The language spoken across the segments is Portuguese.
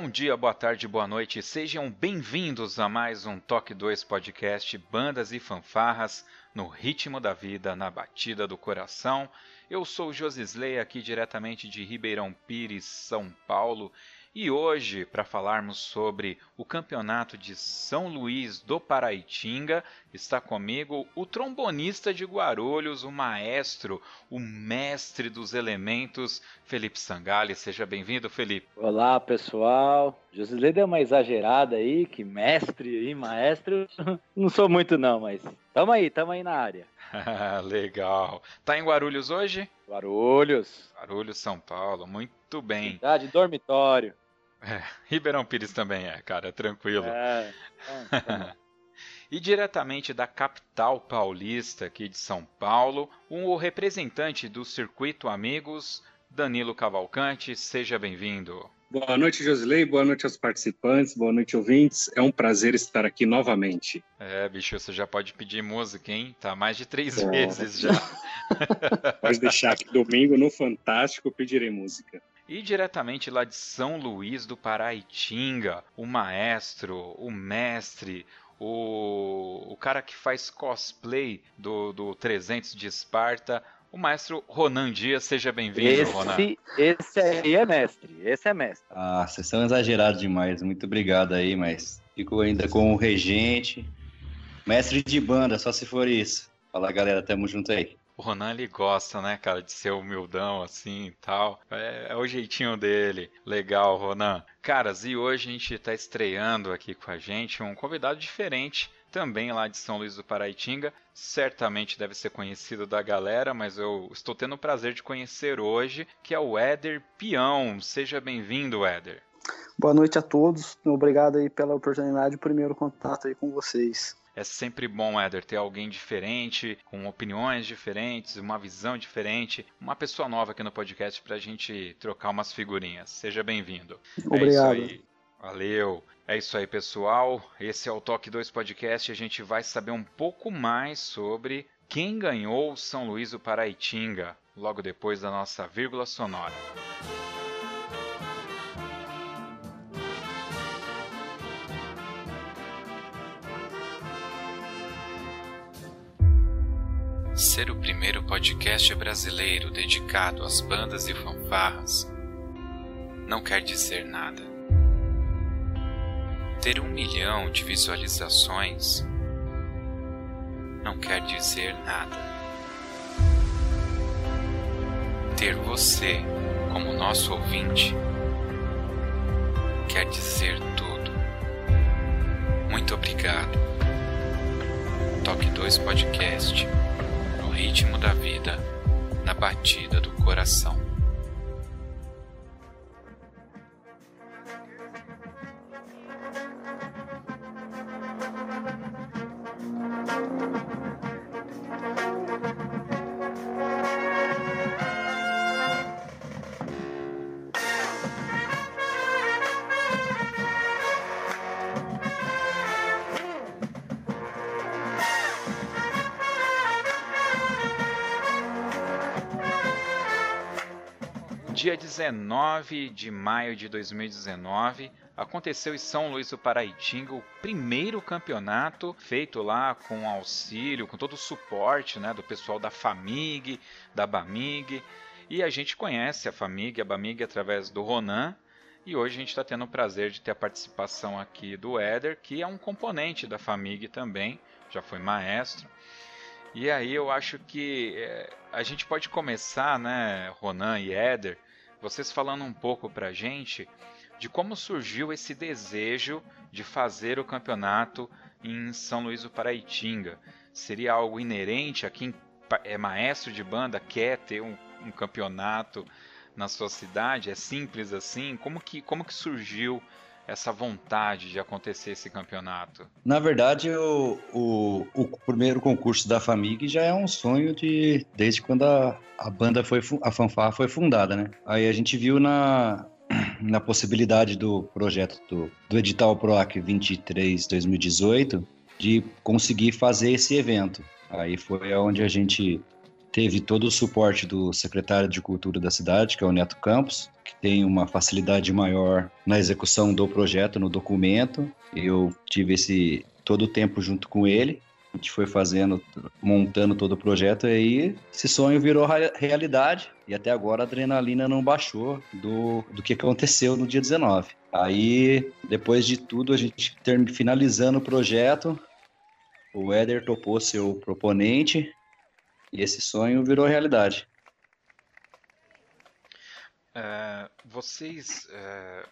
Bom dia, boa tarde, boa noite. Sejam bem-vindos a mais um Toque 2 podcast Bandas e Fanfarras no ritmo da vida, na batida do coração. Eu sou Josisley aqui diretamente de Ribeirão Pires, São Paulo, e hoje, para falarmos sobre o campeonato de São Luís do Paraitinga, está comigo o trombonista de Guarulhos, o maestro, o mestre dos elementos, Felipe Sangali. Seja bem-vindo, Felipe. Olá, pessoal. Josilei deu uma exagerada aí, que mestre e maestro. Não sou muito não, mas tamo aí, tamo aí na área. Legal. Tá em Guarulhos hoje? Guarulhos. Guarulhos, São Paulo. Muito bem. Cidade dormitório. É, Ribeirão Pires também é, cara, tranquilo. É. Então, E diretamente da capital paulista aqui de São Paulo, o representante do Circuito Amigos, Danilo Cavalcante, seja bem-vindo. Boa noite, Josilei. Boa noite aos participantes. Boa noite, ouvintes. É um prazer estar aqui novamente. É, bicho, você já pode pedir música, hein? Tá mais de três É. vezes já. Pode deixar que domingo no Fantástico pedirei música. E diretamente lá de São Luís do Paraitinga, o maestro, o mestre, o, o cara que faz cosplay do, do 300 de Esparta, o maestro Ronan Dias. Seja bem-vindo, Ronan. esse, aí é mestre. Esse é mestre. Ah, vocês são exagerados demais. Muito obrigado aí, mas fico ainda com o regente. Mestre de banda, só se for isso. Fala galera, tamo junto aí. O Ronan ele gosta, né, cara, de ser humildão assim e tal. É, é o jeitinho dele. Legal, Ronan. Caras, e hoje a gente tá estreando aqui com a gente um convidado diferente, também lá de São Luís do Paraitinga. Certamente deve ser conhecido da galera, mas eu estou tendo o prazer de conhecer hoje, que é o Éder Peão. Seja bem-vindo, Éder. Boa noite a todos. Obrigado aí pela oportunidade, o primeiro contato aí com vocês. É sempre bom, Éder, ter alguém diferente, com opiniões diferentes, uma visão diferente, uma pessoa nova aqui no podcast pra gente trocar umas figurinhas. Seja bem-vindo. Obrigado. É isso aí. Valeu. É isso aí, pessoal. Esse é o Toque 2 Podcast. A gente vai saber um pouco mais sobre quem ganhou São Luís do Paraitinga, logo depois da nossa vírgula sonora. Ser o primeiro podcast brasileiro dedicado às bandas e fanfarras não quer dizer nada. Ter um milhão de visualizações não quer dizer nada. Ter você como nosso ouvinte quer dizer tudo. Muito obrigado. Toque 2 Podcast ritmo da vida, na batida do coração. 19 de maio de 2019, aconteceu em São Luís do Paraitinga o primeiro campeonato feito lá com auxílio, com todo o suporte né, do pessoal da FAMIG, da BAMIG. E a gente conhece a FAMIG a BAMIG através do Ronan. E hoje a gente está tendo o prazer de ter a participação aqui do Éder, que é um componente da FAMIG também, já foi maestro. E aí eu acho que é, a gente pode começar, né, Ronan e Éder, vocês falando um pouco pra gente de como surgiu esse desejo de fazer o campeonato em São Luís do Paraitinga. Seria algo inerente a quem é maestro de banda, quer ter um um campeonato na sua cidade? É simples assim? Como que, como que surgiu essa vontade de acontecer esse campeonato? Na verdade, o, o primeiro concurso da Famig já é um sonho de desde quando a, a banda foi a fanfarra foi fundada, né? Aí a gente viu na na possibilidade do projeto do, do edital PROAC 23 2018 de conseguir fazer esse evento. Aí foi onde a gente teve todo o suporte do secretário de Cultura da cidade, que é o Neto Campos, que tem uma facilidade maior na execução do projeto, no documento. Eu tive esse todo o tempo junto com ele. A gente foi fazendo, montando todo o projeto e aí esse sonho virou realidade. E até agora a adrenalina não baixou do, do que aconteceu no dia 19. Aí, depois de tudo, a gente ter, finalizando o projeto, o Éder topou ser o proponente e esse sonho virou realidade. É, vocês, é,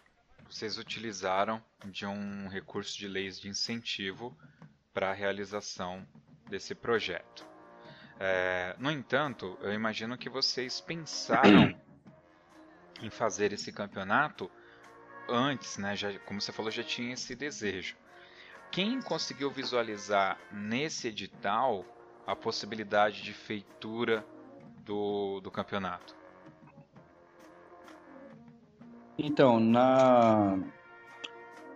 vocês utilizaram de um recurso de leis de incentivo para a realização desse projeto. É, no entanto, eu imagino que vocês pensaram em fazer esse campeonato antes, né? Já, como você falou, já tinha esse desejo. Quem conseguiu visualizar nesse edital a possibilidade de feitura do, do campeonato? Então, na,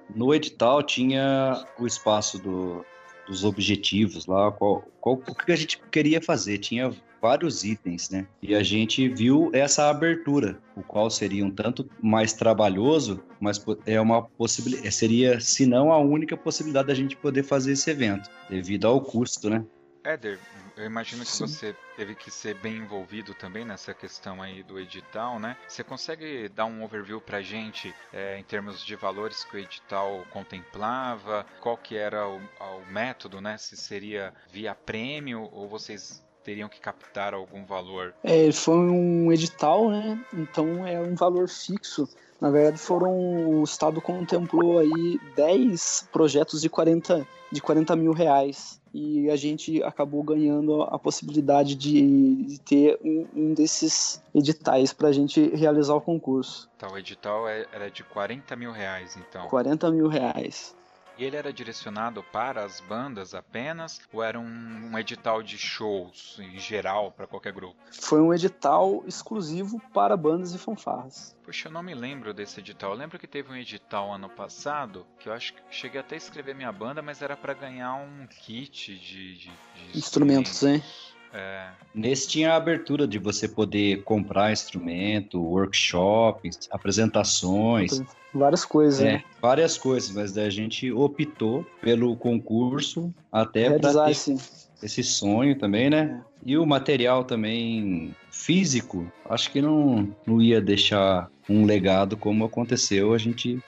no edital tinha o espaço do, dos objetivos lá, qual, qual, o que a gente queria fazer. Tinha vários itens, né? E a gente viu essa abertura, o qual seria um tanto mais trabalhoso, mas é uma possibilidade, seria, se não a única possibilidade da gente poder fazer esse evento, devido ao custo, né? Éder, eu imagino que Sim. você teve que ser bem envolvido também nessa questão aí do edital, né? Você consegue dar um overview pra gente é, em termos de valores que o edital contemplava? Qual que era o, o método, né? Se seria via prêmio ou vocês teriam que captar algum valor? É, foi um edital, né? Então é um valor fixo. Na verdade, foram. O Estado contemplou aí 10 projetos de 40, de 40 mil reais e a gente acabou ganhando a possibilidade de, de ter um, um, desses editais para a gente realizar o concurso. Tá, o edital é, era de 40 mil reais, então. 40 mil reais. E ele era direcionado para as bandas apenas ou era um, um edital de shows em geral para qualquer grupo? Foi um edital exclusivo para bandas e fanfarras. Puxa, eu não me lembro desse edital. Eu lembro que teve um edital ano passado que eu acho que cheguei até a escrever minha banda, mas era para ganhar um kit de, de, de instrumentos, hein? É. Nesse tinha a abertura de você poder comprar instrumento, workshops, apresentações. Várias coisas, é, né? Várias coisas, mas a gente optou pelo concurso até para ter esse. esse sonho também, né? É. E o material também físico, acho que não, não ia deixar um legado como aconteceu a gente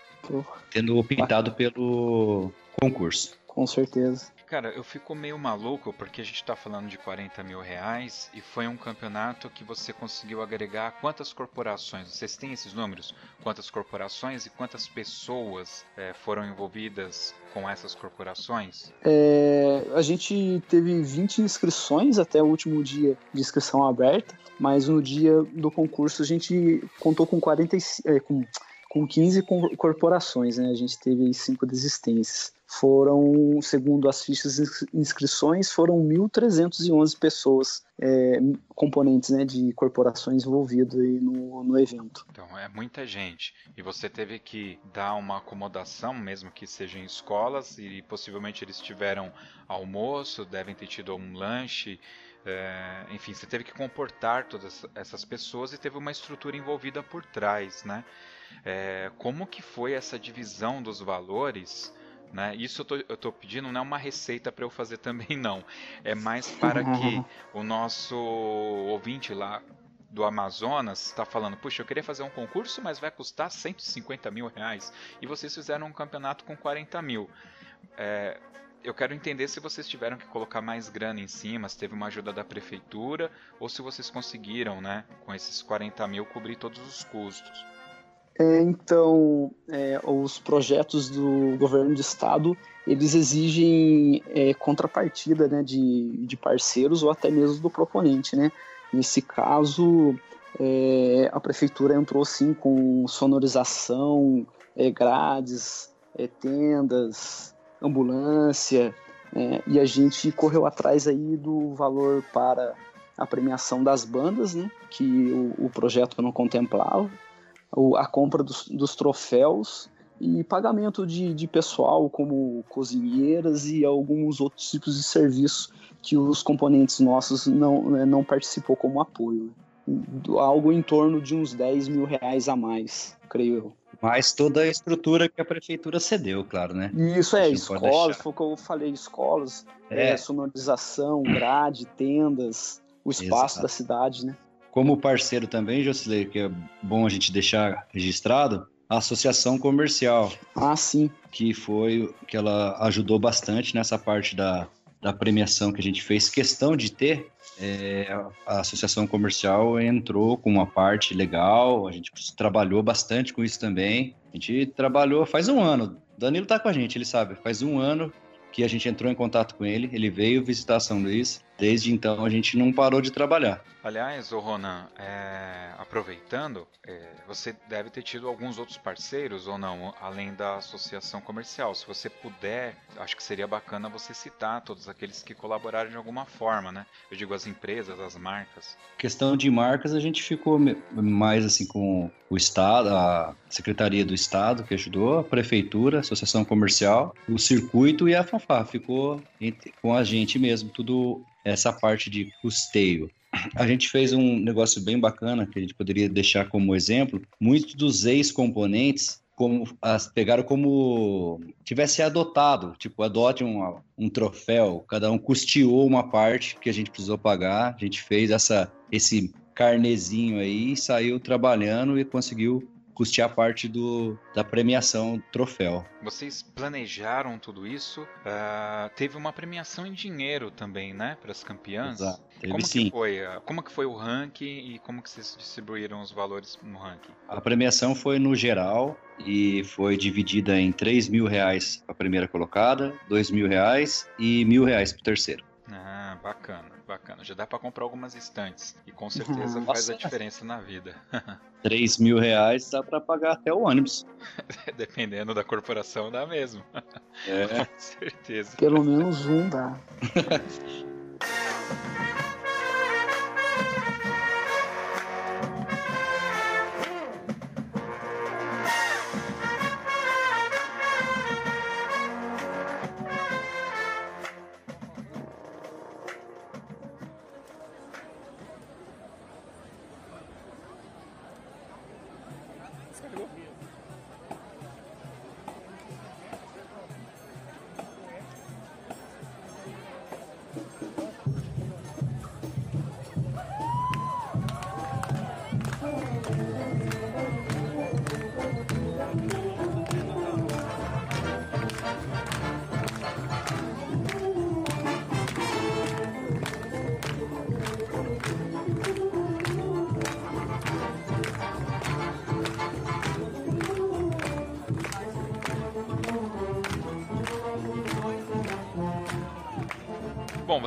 tendo optado pelo concurso. Com certeza. Cara, eu fico meio maluco porque a gente está falando de 40 mil reais e foi um campeonato que você conseguiu agregar quantas corporações? Vocês têm esses números? Quantas corporações e quantas pessoas é, foram envolvidas com essas corporações? É, a gente teve 20 inscrições até o último dia de inscrição aberta, mas no dia do concurso a gente contou com 40, é, com, com 15 corporações, né? A gente teve cinco desistências foram, segundo as fichas inscrições, foram 1.311 pessoas, é, componentes né, de corporações envolvidas no, no evento. Então, é muita gente. E você teve que dar uma acomodação, mesmo que seja em escolas, e possivelmente eles tiveram almoço, devem ter tido um lanche. É, enfim, você teve que comportar todas essas pessoas e teve uma estrutura envolvida por trás, né? É, como que foi essa divisão dos valores né? Isso eu tô, eu tô pedindo não é uma receita para eu fazer também, não. É mais para que o nosso ouvinte lá do Amazonas está falando, puxa, eu queria fazer um concurso, mas vai custar 150 mil reais. E vocês fizeram um campeonato com 40 mil. É, eu quero entender se vocês tiveram que colocar mais grana em cima, se teve uma ajuda da prefeitura, ou se vocês conseguiram, né, com esses 40 mil, cobrir todos os custos. É, então, é, os projetos do governo do estado, eles exigem é, contrapartida né, de, de parceiros ou até mesmo do proponente, né? Nesse caso, é, a prefeitura entrou sim com sonorização, é, grades, tendas, ambulância, e a gente correu atrás aí do valor para a premiação das bandas, né, que o, o projeto não contemplava, a compra dos, dos, troféus e pagamento de, de pessoal como cozinheiras e alguns outros tipos de serviço que os componentes nossos não, né, não participou como apoio. Algo em torno de uns 10 mil reais a mais, creio eu. Mas toda a estrutura que a prefeitura cedeu, claro, né? Isso é, escolas, foi o que eu falei, escolas, é. É, sonorização, grade, tendas, o espaço Exato. da cidade, né? Como parceiro também, Jocilei, que é bom a gente deixar registrado, a Associação Comercial. Ah, sim. Que foi, que ela ajudou bastante nessa parte da, da premiação que a gente fez questão de ter é, a associação comercial entrou com uma parte legal, a gente trabalhou bastante com isso também. A gente trabalhou faz um ano. Danilo tá com a gente, ele sabe. Faz um ano que a gente entrou em contato com ele, ele veio visitar São Luís. Desde então a gente não parou de trabalhar. Aliás, o Ronan, é, aproveitando, é, você deve ter tido alguns outros parceiros ou não, além da associação comercial. Se você puder, acho que seria bacana você citar todos aqueles que colaboraram de alguma forma, né? Eu digo as empresas, as marcas. Questão de marcas, a gente ficou mais assim com o Estado, a Secretaria do Estado que ajudou, a Prefeitura, a Associação Comercial, o Circuito e a FAFA. Ficou com a gente mesmo, tudo essa parte de custeio. A gente fez um negócio bem bacana que a gente poderia deixar como exemplo. Muitos dos ex-componentes como as, pegaram como tivesse adotado, tipo, adote um, um troféu, cada um custeou uma parte que a gente precisou pagar, a gente fez essa esse carnezinho aí, saiu trabalhando e conseguiu custear parte do, da premiação troféu. Vocês planejaram tudo isso? Uh, teve uma premiação em dinheiro também, né, para as campeãs. Exato. Teve como sim. Que foi, como que foi o ranking e como que vocês distribuíram os valores no ranking? A premiação foi no geral e foi dividida em 3 mil reais para a primeira colocada, 2 mil reais e mil reais para o terceiro. Ah, bacana, bacana. Já dá para comprar algumas estantes e com certeza Nossa. faz a diferença na vida. 3 mil reais dá para pagar até o ônibus. Dependendo da corporação, dá mesmo. É. com certeza. Pelo menos um dá.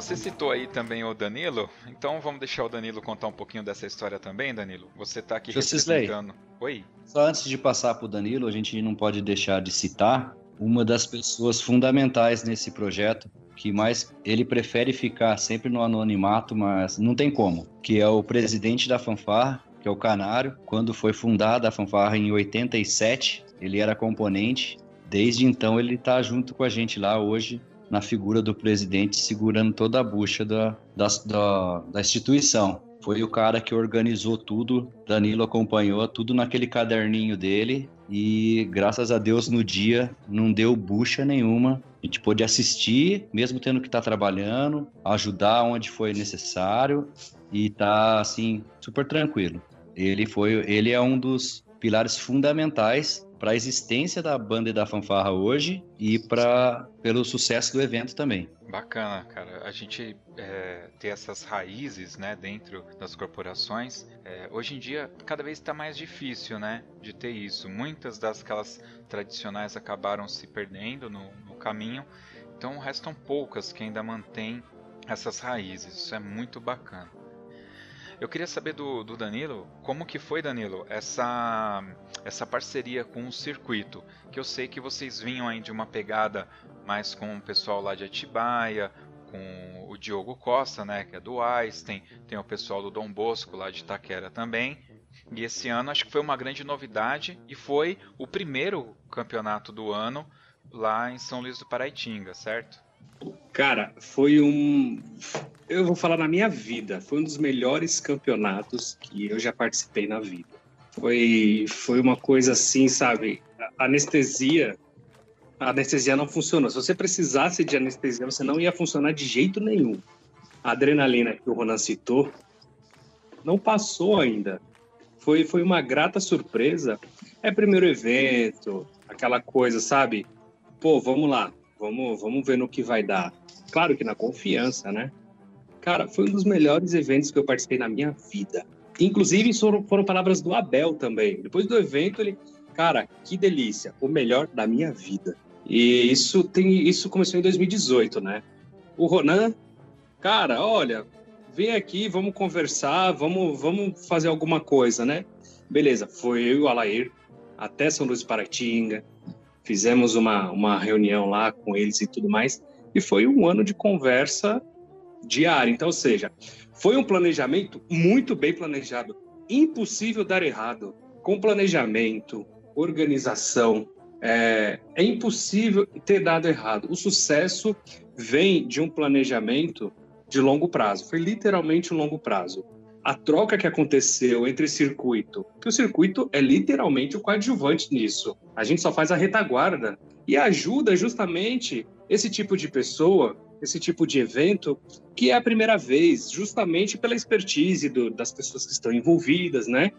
Você citou aí também o Danilo, então vamos deixar o Danilo contar um pouquinho dessa história também, Danilo. Você está aqui representando. Oi. Só antes de passar para o Danilo, a gente não pode deixar de citar uma das pessoas fundamentais nesse projeto, que mais ele prefere ficar sempre no anonimato, mas não tem como, que é o presidente da fanfarra, que é o Canário. Quando foi fundada a fanfarra em 87, ele era componente. Desde então ele está junto com a gente lá hoje na figura do presidente segurando toda a bucha da, da, da, da instituição. Foi o cara que organizou tudo, Danilo acompanhou tudo naquele caderninho dele e graças a Deus no dia não deu bucha nenhuma. A gente pôde assistir, mesmo tendo que estar tá trabalhando, ajudar onde foi necessário e tá assim super tranquilo. Ele foi, ele é um dos pilares fundamentais para a existência da banda e da fanfarra hoje e para pelo sucesso do evento também. Bacana, cara. A gente é, ter essas raízes, né, dentro das corporações. É, hoje em dia, cada vez está mais difícil, né, de ter isso. Muitas das aquelas tradicionais acabaram se perdendo no, no caminho. Então, restam poucas que ainda mantêm essas raízes. Isso é muito bacana. Eu queria saber do, do Danilo, como que foi, Danilo, essa, essa parceria com o circuito? Que eu sei que vocês vinham aí de uma pegada mais com o pessoal lá de Atibaia, com o Diogo Costa, né, que é do Einstein, tem o pessoal do Dom Bosco lá de Itaquera também. E esse ano acho que foi uma grande novidade e foi o primeiro campeonato do ano lá em São Luís do Paraitinga, certo? Cara, foi um. Eu vou falar na minha vida, foi um dos melhores campeonatos que eu já participei na vida. Foi, foi uma coisa assim, sabe? A anestesia. A anestesia não funcionou. Se você precisasse de anestesia, você não ia funcionar de jeito nenhum. A adrenalina que o Ronan citou não passou ainda. Foi, foi uma grata surpresa. É primeiro evento, aquela coisa, sabe? Pô, vamos lá, Vamos, vamos ver no que vai dar. Claro que na confiança, né? Cara, foi um dos melhores eventos que eu participei na minha vida. Inclusive, foram, foram palavras do Abel também. Depois do evento, ele, cara, que delícia, o melhor da minha vida. E isso tem, isso começou em 2018, né? O Ronan, cara, olha, vem aqui, vamos conversar, vamos, vamos fazer alguma coisa, né? Beleza, foi eu e o Alair até São Luís Paratinga, fizemos uma, uma reunião lá com eles e tudo mais, e foi um ano de conversa diária. Então, ou seja, foi um planejamento muito bem planejado. Impossível dar errado. Com planejamento, organização, é, é impossível ter dado errado. O sucesso vem de um planejamento de longo prazo. Foi literalmente um longo prazo a troca que aconteceu entre circuito, que o circuito é literalmente o coadjuvante nisso. A gente só faz a retaguarda e ajuda justamente esse tipo de pessoa, esse tipo de evento, que é a primeira vez, justamente pela expertise do, das pessoas que estão envolvidas, né?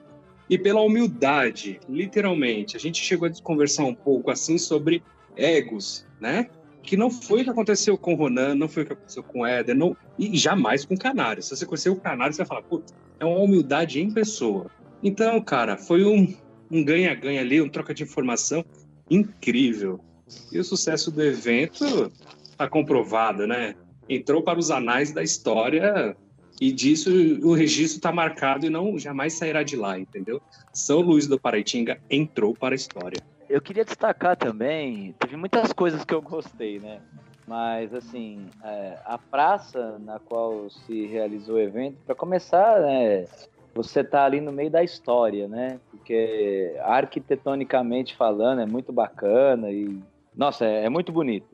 E pela humildade, literalmente. A gente chegou a conversar um pouco assim sobre egos, né? Que não foi o que aconteceu com o Ronan, não foi o que aconteceu com o Éder, não, e jamais com o Canário. Se você conhecer o Canário, você vai falar, pô, é uma humildade em pessoa. Então, cara, foi um ganha-ganha um ali, um troca de informação incrível. E o sucesso do evento está comprovado, né? Entrou para os anais da história e disso o registro está marcado e não jamais sairá de lá, entendeu? São Luís do Paraitinga entrou para a história eu queria destacar também, teve muitas coisas que eu gostei, né? Mas, assim, é, a praça na qual se realizou o evento, para começar, né, você tá ali no meio da história, né? Porque arquitetonicamente falando é muito bacana e, nossa, é, é muito bonito.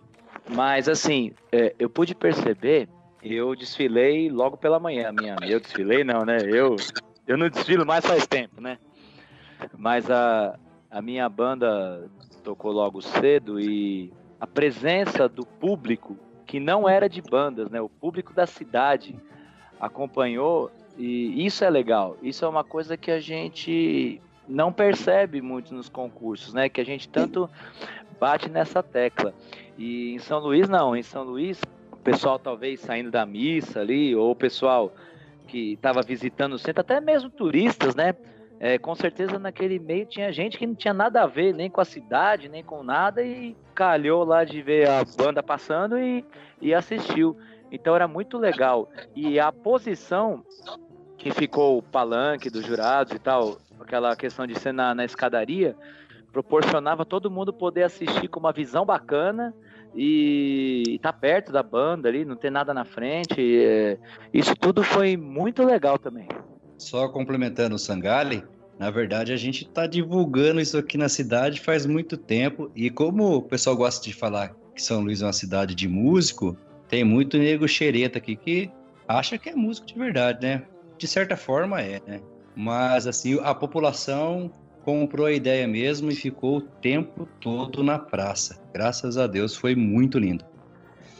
Mas, assim, é, eu pude perceber, eu desfilei logo pela manhã, minha, eu desfilei não, né? Eu, eu não desfilo mais faz tempo, né? Mas a, a minha banda tocou logo cedo e a presença do público que não era de bandas, né? O público da cidade acompanhou e isso é legal. Isso é uma coisa que a gente não percebe muito nos concursos, né? Que a gente tanto bate nessa tecla. E em São Luís não, em São Luís o pessoal talvez saindo da missa ali ou o pessoal que estava visitando o centro, até mesmo turistas, né? É, com certeza naquele meio tinha gente que não tinha nada a ver nem com a cidade, nem com nada, e calhou lá de ver a banda passando e, e assistiu. Então era muito legal. E a posição que ficou o palanque dos jurados e tal, aquela questão de ser na, na escadaria, proporcionava todo mundo poder assistir com uma visão bacana e tá perto da banda ali, não ter nada na frente. É, isso tudo foi muito legal também. Só complementando o Sangali, na verdade, a gente está divulgando isso aqui na cidade faz muito tempo. E como o pessoal gosta de falar que São Luís é uma cidade de músico, tem muito nego xereta aqui que acha que é músico de verdade, né? De certa forma é, né? Mas assim, a população comprou a ideia mesmo e ficou o tempo todo na praça. Graças a Deus, foi muito lindo.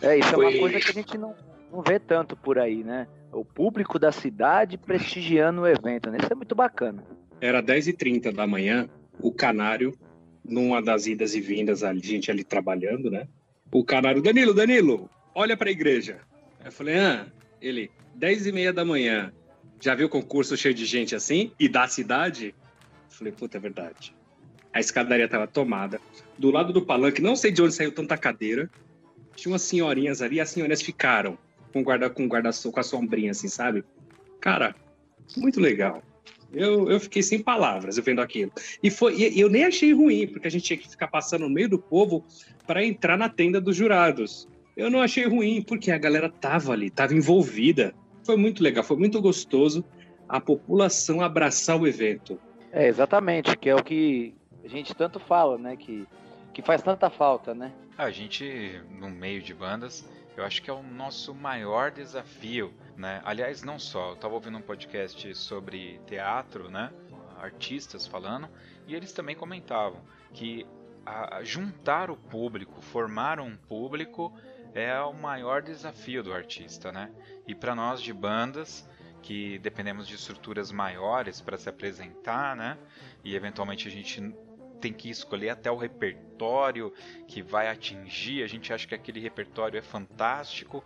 É, isso foi... é uma coisa que a gente não, não vê tanto por aí, né? O público da cidade prestigiando o evento, né? Isso é muito bacana. Era 10h30 da manhã, o canário, numa das idas e vindas, a gente ali trabalhando, né? O canário, Danilo, Danilo, olha para a igreja. Eu falei, ah, ele, 10 e meia da manhã, já viu concurso cheio de gente assim? E da cidade? Eu falei, puta, é verdade. A escadaria estava tomada. Do lado do palanque, não sei de onde saiu tanta cadeira, tinha umas senhorinhas ali, as senhorinhas ficaram com guarda com guarda com a sombrinha assim, sabe? Cara, Muito legal. Eu, eu fiquei sem palavras eu vendo aquilo. E foi, e eu nem achei ruim, porque a gente tinha que ficar passando no meio do povo para entrar na tenda dos jurados. Eu não achei ruim, porque a galera tava ali, tava envolvida. Foi muito legal, foi muito gostoso a população abraçar o evento. É, exatamente, que é o que a gente tanto fala, né? Que, que faz tanta falta, né? A gente, no meio de bandas, eu acho que é o nosso maior desafio, né? Aliás, não só, eu estava ouvindo um podcast sobre teatro, né? Artistas falando, e eles também comentavam que juntar o público, formar um público é o maior desafio do artista, né? E para nós de bandas que dependemos de estruturas maiores para se apresentar, né? E eventualmente a gente tem que escolher até o repertório que vai atingir. A gente acha que aquele repertório é fantástico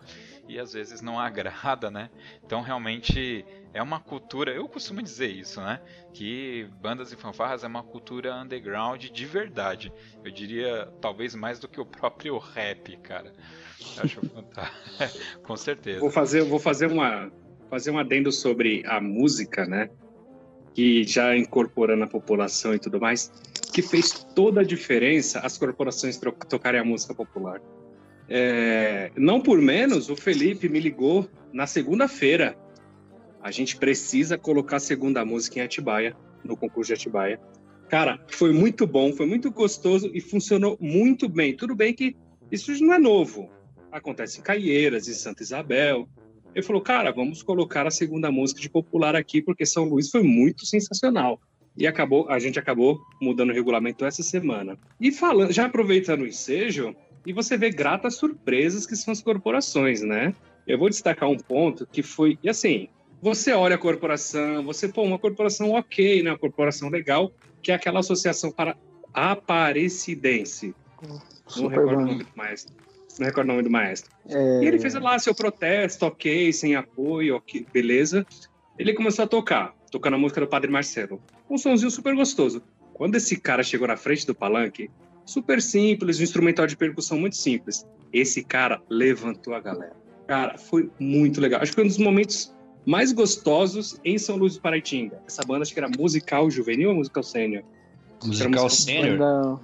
e às vezes não agrada, né? Então realmente é uma cultura, eu costumo dizer isso, né? Que bandas e fanfarras é uma cultura underground de verdade. Eu diria talvez mais do que o próprio rap, cara. Eu acho fantástico. Com certeza. Vou fazer, vou fazer uma fazer um adendo sobre a música, né? Que já incorporando a população e tudo mais que fez toda a diferença as corporações tocarem a música popular. É, não por menos, o Felipe me ligou na segunda-feira. A gente precisa colocar a segunda música em Atibaia, no concurso de Atibaia. Cara, foi muito bom, foi muito gostoso e funcionou muito bem. Tudo bem que isso não é novo. Acontece em Caieiras, em Santa Isabel. Ele falou, cara, vamos colocar a segunda música de popular aqui, porque São Luís foi muito sensacional e acabou, a gente acabou mudando o regulamento essa semana. E falando, já aproveitando o ensejo, e você vê gratas surpresas que são as corporações, né? Eu vou destacar um ponto que foi, e assim, você olha a corporação, você, pô, uma corporação ok, né? Uma corporação legal, que é aquela associação para Aparecidense. Super não recordo bom. o nome do maestro. Não recordo o nome do maestro. É... E ele fez lá seu protesto, ok, sem apoio, ok, beleza. Ele começou a tocar, tocando a música do Padre Marcelo um sonzinho super gostoso. Quando esse cara chegou na frente do palanque, super simples, um instrumental de percussão muito simples. Esse cara levantou a galera. Cara, foi muito legal. Acho que foi um dos momentos mais gostosos em São Luís do Paraitinga. Essa banda acho que era musical juvenil ou musical sênior? Musical sênior?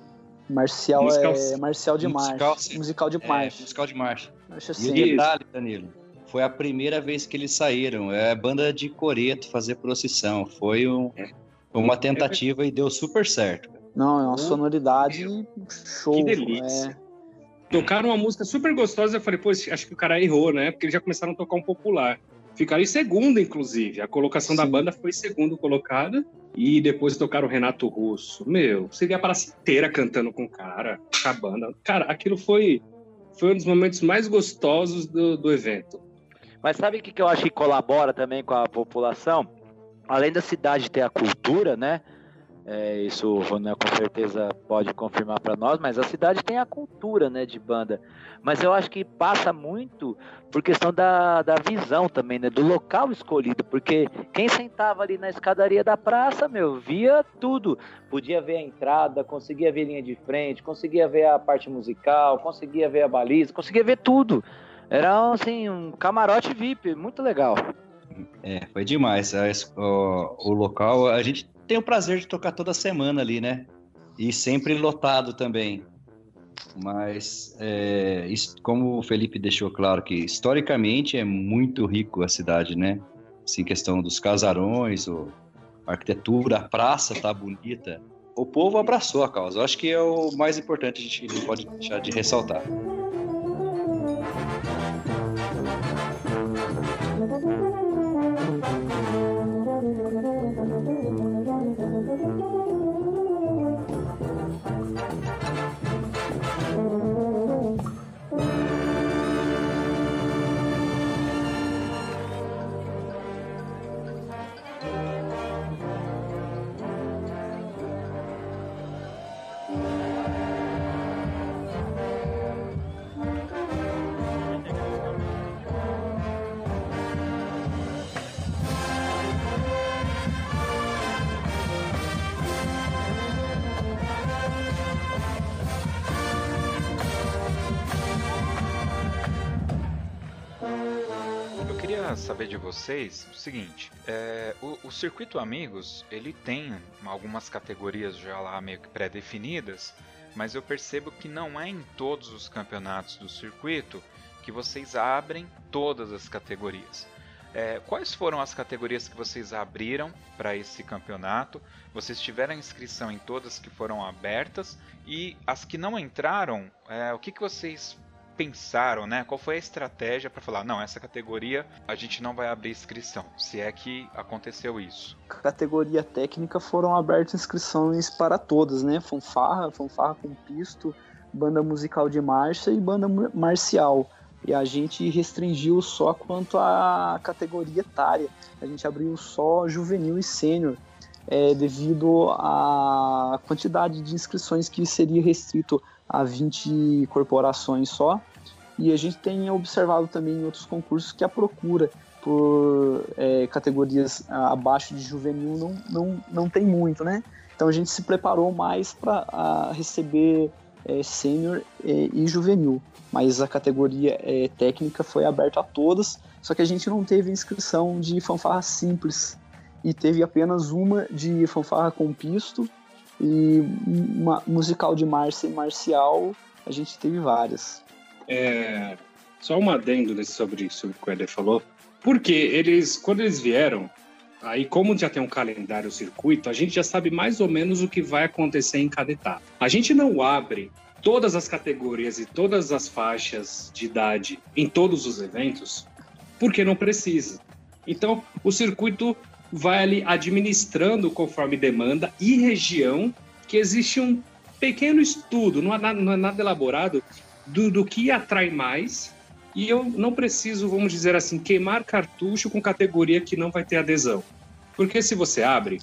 Marcial musical, é marcial de marcha. Musical, musical de marcha. É, musical de marcha. Acho assim. E detalhe, Danilo, foi a primeira vez que eles saíram. É banda de coreto fazer procissão. Foi um. Uma tentativa e deu super certo. Não, é uma sonoridade Meu, show. Que delícia. É... Tocaram uma música super gostosa. Eu falei, pô, acho que o cara errou, né? Porque eles já começaram a tocar um popular. Ficaram em segundo, inclusive. A colocação Sim. da banda foi segundo colocada. E depois tocaram o Renato Russo. Meu, seria a praça inteira cantando com o cara, com a banda. Cara, aquilo foi, foi um dos momentos mais gostosos do, do evento. Mas sabe o que, que eu acho que colabora também com a população? além da cidade ter a cultura, né? É, isso o Ronel com certeza pode confirmar para nós, mas a cidade tem a cultura né, de banda. Mas eu acho que passa muito por questão da, da visão também, né? Do local escolhido. Porque quem sentava ali na escadaria da praça, meu, via tudo. Podia ver a entrada, conseguia ver a linha de frente, conseguia ver a parte musical, conseguia ver a baliza, conseguia ver tudo. Era assim, um camarote VIP, muito legal. É, foi demais. O, o local, a gente tem o prazer de tocar toda semana ali, né? E sempre lotado também. Mas, é, como o Felipe deixou claro que historicamente é muito rico a cidade, né? Assim, questão dos casarões, a arquitetura, a praça tá bonita. O povo abraçou a causa. Eu acho que é o mais importante, a gente não pode deixar de ressaltar. Vocês o seguinte: é, o, o, Circuito Amigos ele tem algumas categorias já lá meio que pré-definidas, mas eu percebo que não é em todos os campeonatos do circuito que vocês abrem todas as categorias. É, quais foram as categorias que vocês abriram para esse campeonato? Vocês tiveram inscrição em todas que foram abertas e as que não entraram, é, o que, que vocês pensaram, né? Qual foi a estratégia para falar, não, essa categoria a gente não vai abrir inscrição, se é que aconteceu isso? Categoria técnica foram abertas inscrições para todas, né? Fanfarra, fanfarra com pisto, banda musical de marcha e banda marcial e a gente restringiu só quanto à categoria etária. A gente abriu só juvenil e sênior, é, devido à quantidade de inscrições que seria restrito a 20 corporações só. E a gente tem observado também em outros concursos que a procura por é, categorias abaixo de juvenil não, não, não tem muito, né? Então a gente se preparou mais para receber é, sênior é, e juvenil mas a categoria é, técnica foi aberta a todas, só que a gente não teve inscrição de fanfarra simples e teve apenas uma de fanfarra com pisto e uma musical de marcha e marcial, a gente teve várias. É, só um adendo nesse sobre, sobre o que o Eder falou, porque eles, quando eles vieram, aí como já tem um calendário circuito, a gente já sabe mais ou menos o que vai acontecer em cada etapa. A gente não abre todas as categorias e todas as faixas de idade em todos os eventos, porque não precisa. Então, o circuito vai ali administrando conforme demanda e região, que existe um pequeno estudo, não é nada, não é nada elaborado, do, do que atrai mais. E eu não preciso, vamos dizer assim, queimar cartucho com categoria que não vai ter adesão. Porque se você abre,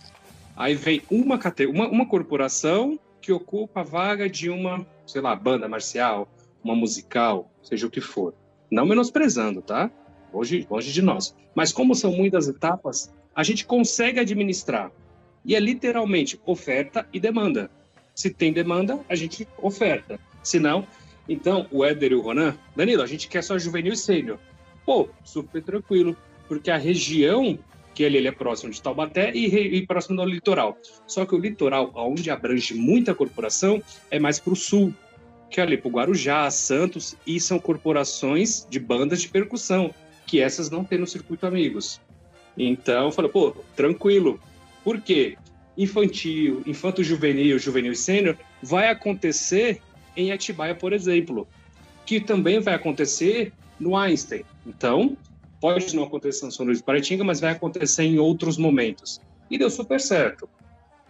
aí vem uma, uma, uma corporação que ocupa a vaga de uma sei lá, banda marcial, uma musical, seja o que for. Não menosprezando, tá? Hoje, longe de nós. Mas como são muitas etapas, a gente consegue administrar. E é literalmente oferta e demanda. Se tem demanda, a gente oferta. Se não, então o Éder e o Ronan, Danilo, a gente quer só juvenil e sênior. Pô, super tranquilo, porque a região que ele, ele é próximo de Taubaté e, e, próximo do litoral. Só que o litoral, onde abrange muita corporação, é mais para o sul, que é ali para o Guarujá, Santos, e são corporações de bandas de percussão, que essas não tem no Circuito Amigos. Então, eu falei, pô, tranquilo. Por quê? Infantil, infanto juvenil, e sênior, vai acontecer em Atibaia, por exemplo, que também vai acontecer no Einstein. Então, Pode não acontecer no São Luís do Paraitinga, mas vai acontecer em outros momentos. E deu super certo.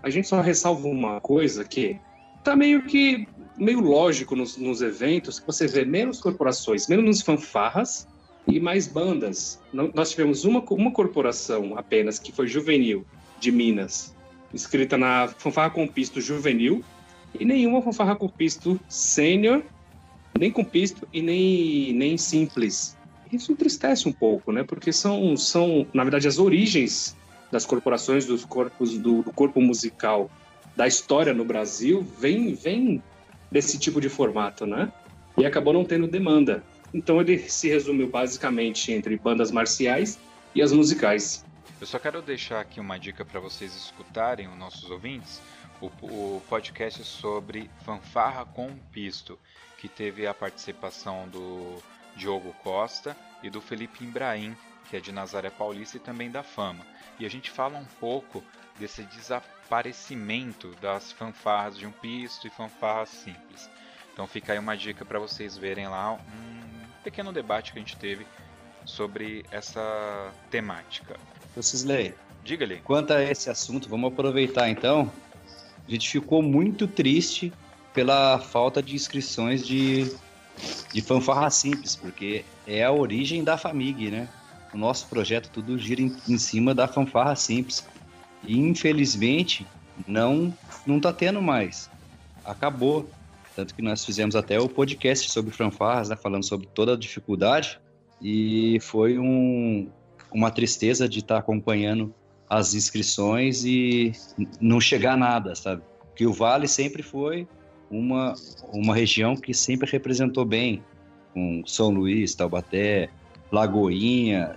A gente só ressalva uma coisa que tá meio que meio lógico nos, nos eventos que você vê menos corporações, menos fanfarras e mais bandas. Nós tivemos uma, uma corporação apenas que foi juvenil de Minas, escrita na fanfarra com pisto juvenil, e nenhuma fanfarra com pisto sênior, nem com pisto e nem, nem simples isso entristece um pouco, né? Porque são, são na verdade, as origens das corporações, dos corpos, do, do corpo musical da história no Brasil vem, vem desse tipo de formato, né? E acabou não tendo demanda. Então ele se resumiu basicamente entre bandas marciais e as musicais. Eu só quero deixar aqui uma dica para vocês escutarem, os nossos ouvintes, o, o podcast sobre Fanfarra com Pisto, que teve a participação do Diogo Costa e do Felipe Imbraim, que é de Nazaré Paulista e também da Fama. E a gente fala um pouco desse desaparecimento das fanfarras de um pisto e fanfarras simples. Então fica aí uma dica para vocês verem lá um pequeno debate que a gente teve sobre essa temática. Cisley, diga-lhe. Quanto a esse assunto, vamos aproveitar então. A gente ficou muito triste pela falta de inscrições de de fanfarra simples, porque é a origem da Famig, né? O nosso projeto tudo gira em, em cima da fanfarra simples. E infelizmente não não tá tendo mais. Acabou. Tanto que nós fizemos até o podcast sobre fanfarras, né, falando sobre toda a dificuldade. E foi um, uma tristeza de estar tá acompanhando as inscrições e não chegar nada, sabe? Que o Vale sempre foi uma, uma região que sempre representou bem, com São Luís, Taubaté, Lagoinha,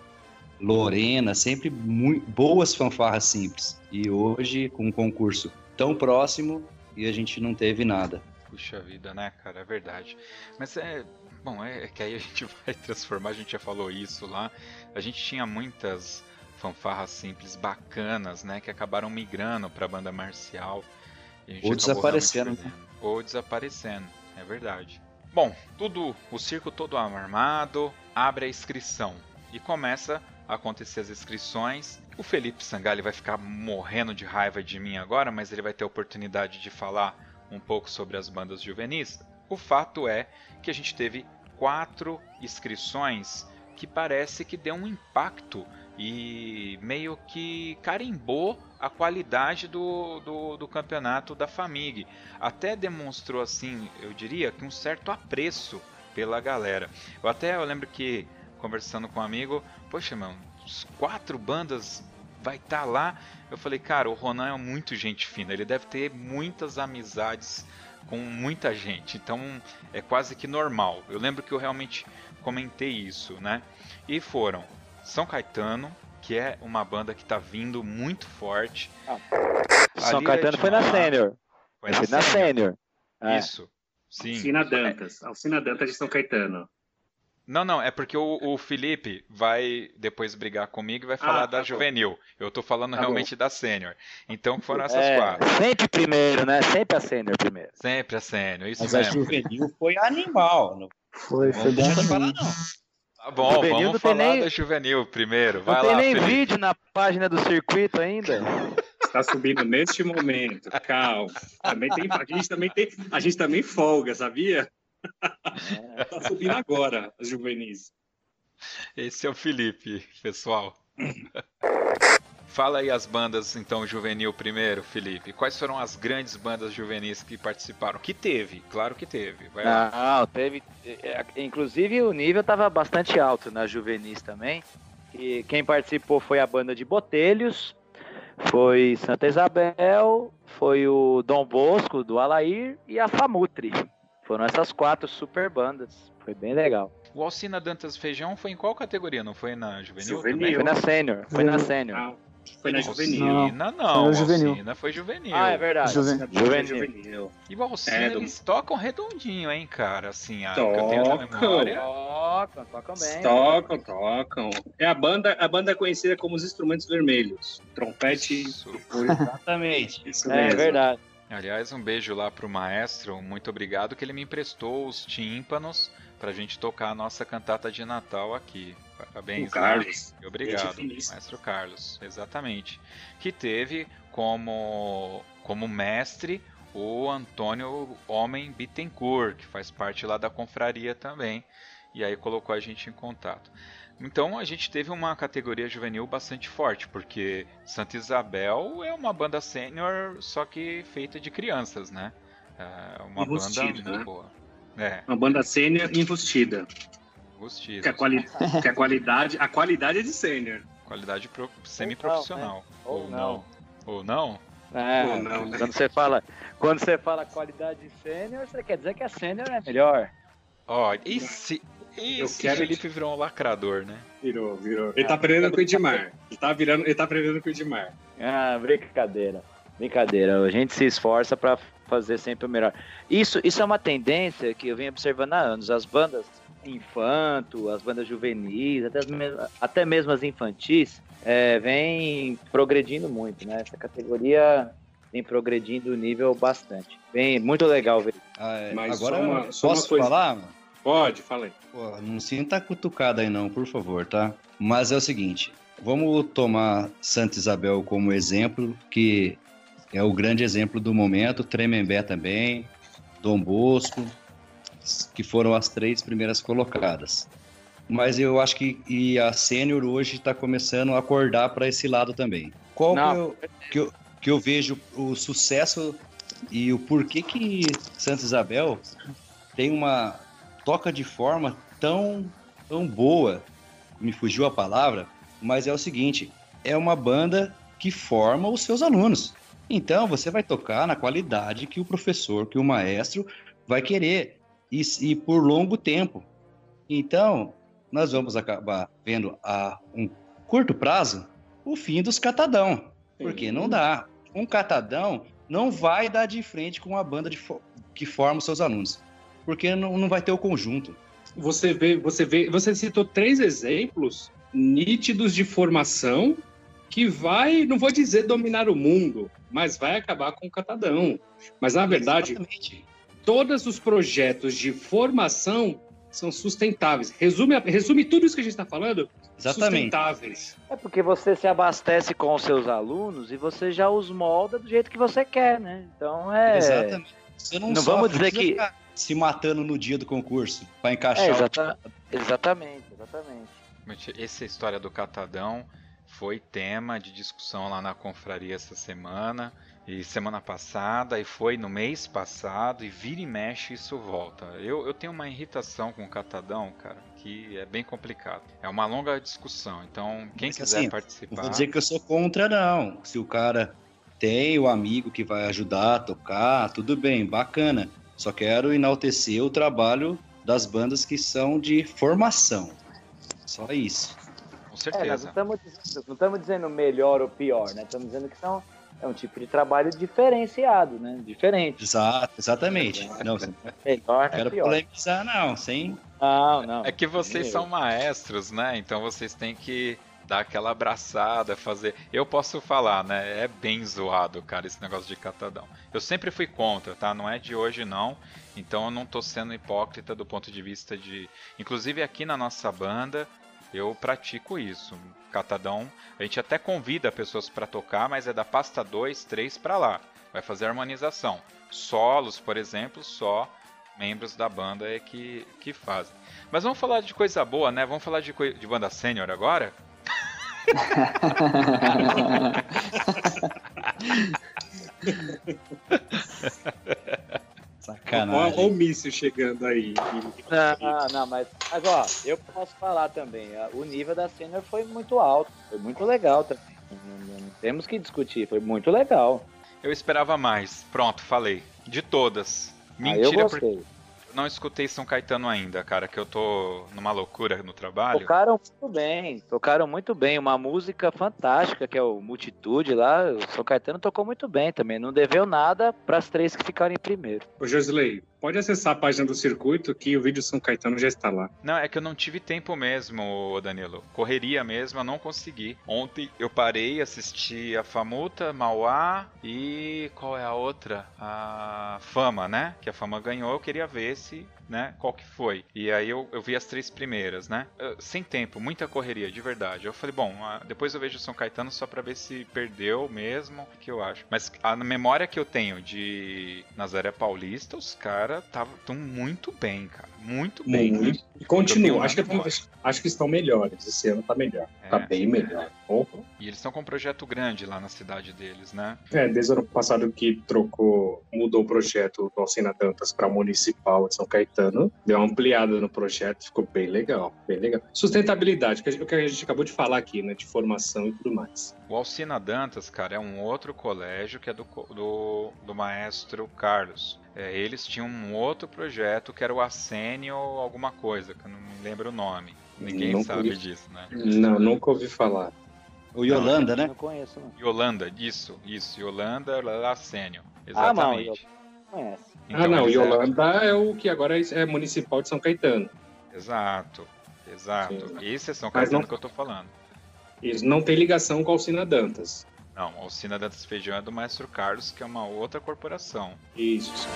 Lorena, sempre muito, boas fanfarras simples. E hoje, com um concurso tão próximo, e a gente não teve nada. Puxa vida, né, cara? É verdade. Mas é. Bom, é, é que aí a gente vai transformar, a gente já falou isso lá. A gente tinha muitas fanfarras simples bacanas, né? Que acabaram migrando pra banda marcial. Ou desaparecendo. Né? Ou desaparecendo, é verdade. Bom, tudo, o circo todo armado, abre a inscrição e começa a acontecer as inscrições. O Felipe Sangali vai ficar morrendo de raiva de mim agora, mas ele vai ter a oportunidade de falar um pouco sobre as bandas juvenis. O fato é que a gente teve quatro inscrições que parece que deu um impacto e meio que carimbou a qualidade do, do, do, campeonato da Famig. Até demonstrou, assim, eu diria, que um certo apreço pela galera. Eu até eu lembro que, conversando com um amigo, poxa, mano, quatro bandas vai estar tá lá. Eu falei, cara, o Ronan é muito gente fina, ele deve ter muitas amizades com muita gente, então é quase que normal. Eu lembro que eu realmente comentei isso, né? E foram São Caetano, que é uma banda que está vindo muito forte. Ah. São Caetano foi na Sênior. Foi na Sênior. É. Isso. Sim. Alcina Dantas. Alcina Dantas de São Caetano. Não, não, é porque o, o, Felipe vai depois brigar comigo e vai falar ah, da tá juvenil. Eu tô falando tá realmente bom. da sênior. Então foram essas é, quatro. Sempre primeiro, né? Sempre a sênior primeiro. Sempre a sênior, isso Mas mesmo. a juvenil foi animal. Não... Foi, foi bom falar, não. Tá bom, juvenil vamos falar nem... da juvenil primeiro. Vai não lá, tem nem Felipe. vídeo na página do circuito ainda. Está subindo neste momento. Calma. Também tem, a gente também tem, a gente também folga, sabia? É. tá subindo agora as juvenis. Esse é o Felipe, pessoal. Fala aí as bandas, então, juvenil primeiro, Felipe. Quais foram as grandes bandas juvenis que participaram? Que teve, claro que teve. Vai Não, lá. teve. É, inclusive o nível estava bastante alto nas juvenis também. E quem participou foi a banda de Botelhos, foi Santa Isabel, foi o Dom Bosco do Alair e a Famutri. Foram essas quatro super bandas. Foi bem legal. O Alcina Dantas Feijão foi em qual categoria? Não foi na juvenil? juvenil. Foi na sênior. Foi na sênior. Ah, foi na juvenil. Alcina não, não juvenil. Alcina foi juvenil. Ah, é verdade. Juven... Juvenil. juvenil. E o Alcina, é, eles do... tocam redondinho, hein, cara? Assim, a, tocam. que eu tenho na memória. Tocam, tocam bem. Tocam, tocam. É a banda, a banda é conhecida como os Instrumentos Vermelhos. Trompete. Isso. Exatamente. Isso é, mesmo. verdade. Aliás, um beijo lá pro maestro, muito obrigado que ele me emprestou os tímpanos pra gente tocar a nossa cantata de Natal aqui. Parabéns, o Carlos. Né? Obrigado, maestro Carlos, exatamente. Que teve como, como mestre o Antônio Homem Bittencourt, que faz parte lá da confraria também, e aí colocou a gente em contato. Então a gente teve uma categoria juvenil bastante forte, porque Santa Isabel é uma banda sênior, só que feita de crianças, né? É uma banda muito né? boa. É. Uma banda sênior enrustida. Enrustida. Que, a quali que a qualidade, a qualidade é de sênior. Qualidade pro, semi-profissional. Ou, né? Ou, não. Ou não? É, Ou não né? quando você fala, quando você fala qualidade sênior, você quer dizer que a sênior é melhor. Ó, oh, e esse quero... Felipe virou um lacrador, né? Virou, virou. Ele tá aprendendo com o Edmar. Ele tá, virando, ele tá aprendendo com o Edmar. Ah, brincadeira. Brincadeira. A gente se esforça para fazer sempre o melhor. Isso, isso é uma tendência que eu venho observando há anos. As bandas infanto, as bandas juvenis, até, mesmo, até mesmo as infantis, é, vem progredindo muito, né? Essa categoria vem progredindo o nível bastante. Bem, muito legal ver. Ah, é. Mas agora só uma, só posso falar? Mano? Pode, fala aí. Pô, não sinta cutucada aí não, por favor, tá? Mas é o seguinte, vamos tomar Santa Isabel como exemplo, que é o grande exemplo do momento, Tremembé também, Dom Bosco, que foram as três primeiras colocadas. Mas eu acho que a Sênior hoje está começando a acordar para esse lado também. Qual que eu, que eu, que eu vejo o sucesso e o porquê que Santa Isabel tem uma toca de forma tão, tão boa, me fugiu a palavra, mas é o seguinte: é uma banda que forma os seus alunos. Então você vai tocar na qualidade que o professor, que o maestro vai querer e, e por longo tempo. Então nós vamos acabar vendo a, um curto prazo, o fim dos catadão. Porque não dá. Um catadão não vai dar de frente com a banda fo que forma os seus alunos. Porque não, não vai ter o conjunto. Você vê, você vê, você citou três exemplos nítidos de formação que vai, não vou dizer dominar o mundo, mas vai acabar com o catadão. Mas na verdade, Exatamente. todos os projetos de formação são sustentáveis. Resume, resume tudo isso que a gente está falando? Exatamente. Sustentáveis. É porque você se abastece com os seus alunos e você já os molda do jeito que você quer, né? Então é. Exatamente. Você não, não vamos dizer que. Se matando no dia do concurso para encaixar. É, exata... o... Exatamente, exatamente. Essa história do catadão foi tema de discussão lá na confraria essa semana e semana passada e foi no mês passado e vira e mexe isso volta. Eu, eu tenho uma irritação com o catadão, cara, que é bem complicado. É uma longa discussão, então quem Mas, quiser assim, participar. Não vou dizer que eu sou contra, não. Se o cara tem o amigo que vai ajudar a tocar, tudo bem, bacana. Só quero enaltecer o trabalho das bandas que são de formação. Só isso. Com certeza. É, nós não estamos, não estamos dizendo melhor ou pior, né? Estamos dizendo que são é um tipo de trabalho diferenciado, né? Diferente. Exato, exatamente. Não, melhor, quero pior. polemizar, não, sem. Não, não. É que vocês são maestros, né? Então vocês têm que dar aquela abraçada, fazer. Eu posso falar, né? É bem zoado, cara, esse negócio de catadão. Eu sempre fui contra, tá? Não é de hoje, não. Então eu não tô sendo hipócrita do ponto de vista de. Inclusive aqui na nossa banda, eu pratico isso. Catadão, a gente até convida pessoas para tocar, mas é da pasta 2, 3 para lá. Vai fazer harmonização. Solos, por exemplo, só membros da banda é que, que fazem. Mas vamos falar de coisa boa, né? Vamos falar de, de banda sênior agora? Sacanagem. Olha o míssil chegando aí. Não, não, mas, mas ó, eu posso falar também. O nível da cena foi muito alto. Foi muito legal também. Temos que discutir, foi muito legal. Eu esperava mais. Pronto, falei. De todas. Mentira, ah, eu gostei. Porque não escutei São Caetano ainda, cara, que eu tô numa loucura no trabalho. Tocaram muito bem, tocaram muito bem. Uma música fantástica, que é o Multitude lá. O São Caetano tocou muito bem também. Não deveu nada para as três que ficaram em primeiro. Ô, Josley, pode acessar a página do circuito que o vídeo São Caetano já está lá. Não, é que eu não tive tempo mesmo, Danilo. Correria mesmo, eu não consegui. Ontem eu parei, assisti a Famuta, Mauá e qual é a outra? A Fama, né? Que a Fama ganhou, eu queria ver se né, qual que foi. E aí eu, eu vi as três primeiras, né? Eu, sem tempo, muita correria, de verdade. Eu falei, bom, depois eu vejo o São Caetano só pra ver se perdeu mesmo, o que eu acho. Mas a memória que eu tenho de Nazaré Paulista, os caras estão muito bem, cara. Muito bem. Muito. E continua. Acho que, acho que estão melhores. Esse ano tá melhor. É. Tá bem melhor. E eles estão com um projeto grande lá na cidade deles, né? É, desde o ano passado que trocou, mudou o projeto do Alcina Dantas para Municipal de São Caetano, deu uma ampliada no projeto, ficou bem legal, bem legal. Sustentabilidade, o que a gente acabou de falar aqui, né? De formação e tudo mais. O Alcina Dantas, cara, é um outro colégio que é do, do, do maestro Carlos. É, eles tinham um outro projeto que era o Assênio alguma coisa, que eu não me lembro o nome. Ninguém nunca sabe ouvi... disso, né? Não, nunca ouvi falar. O Yolanda, né? Não conheço, não. Yolanda, isso, isso. Yolanda Lacênio. Exatamente. Ah, não, conhece. Então, ah, não, Yolanda é... é... o que agora é municipal de São Caetano. Exato, exato. Sim. Esse é São Caetano não... que eu tô falando. Isso não tem ligação com a Alcina Dantas. Não, a Alcina Dantas Feijão é do Maestro Carlos, que é uma outra corporação. Isso.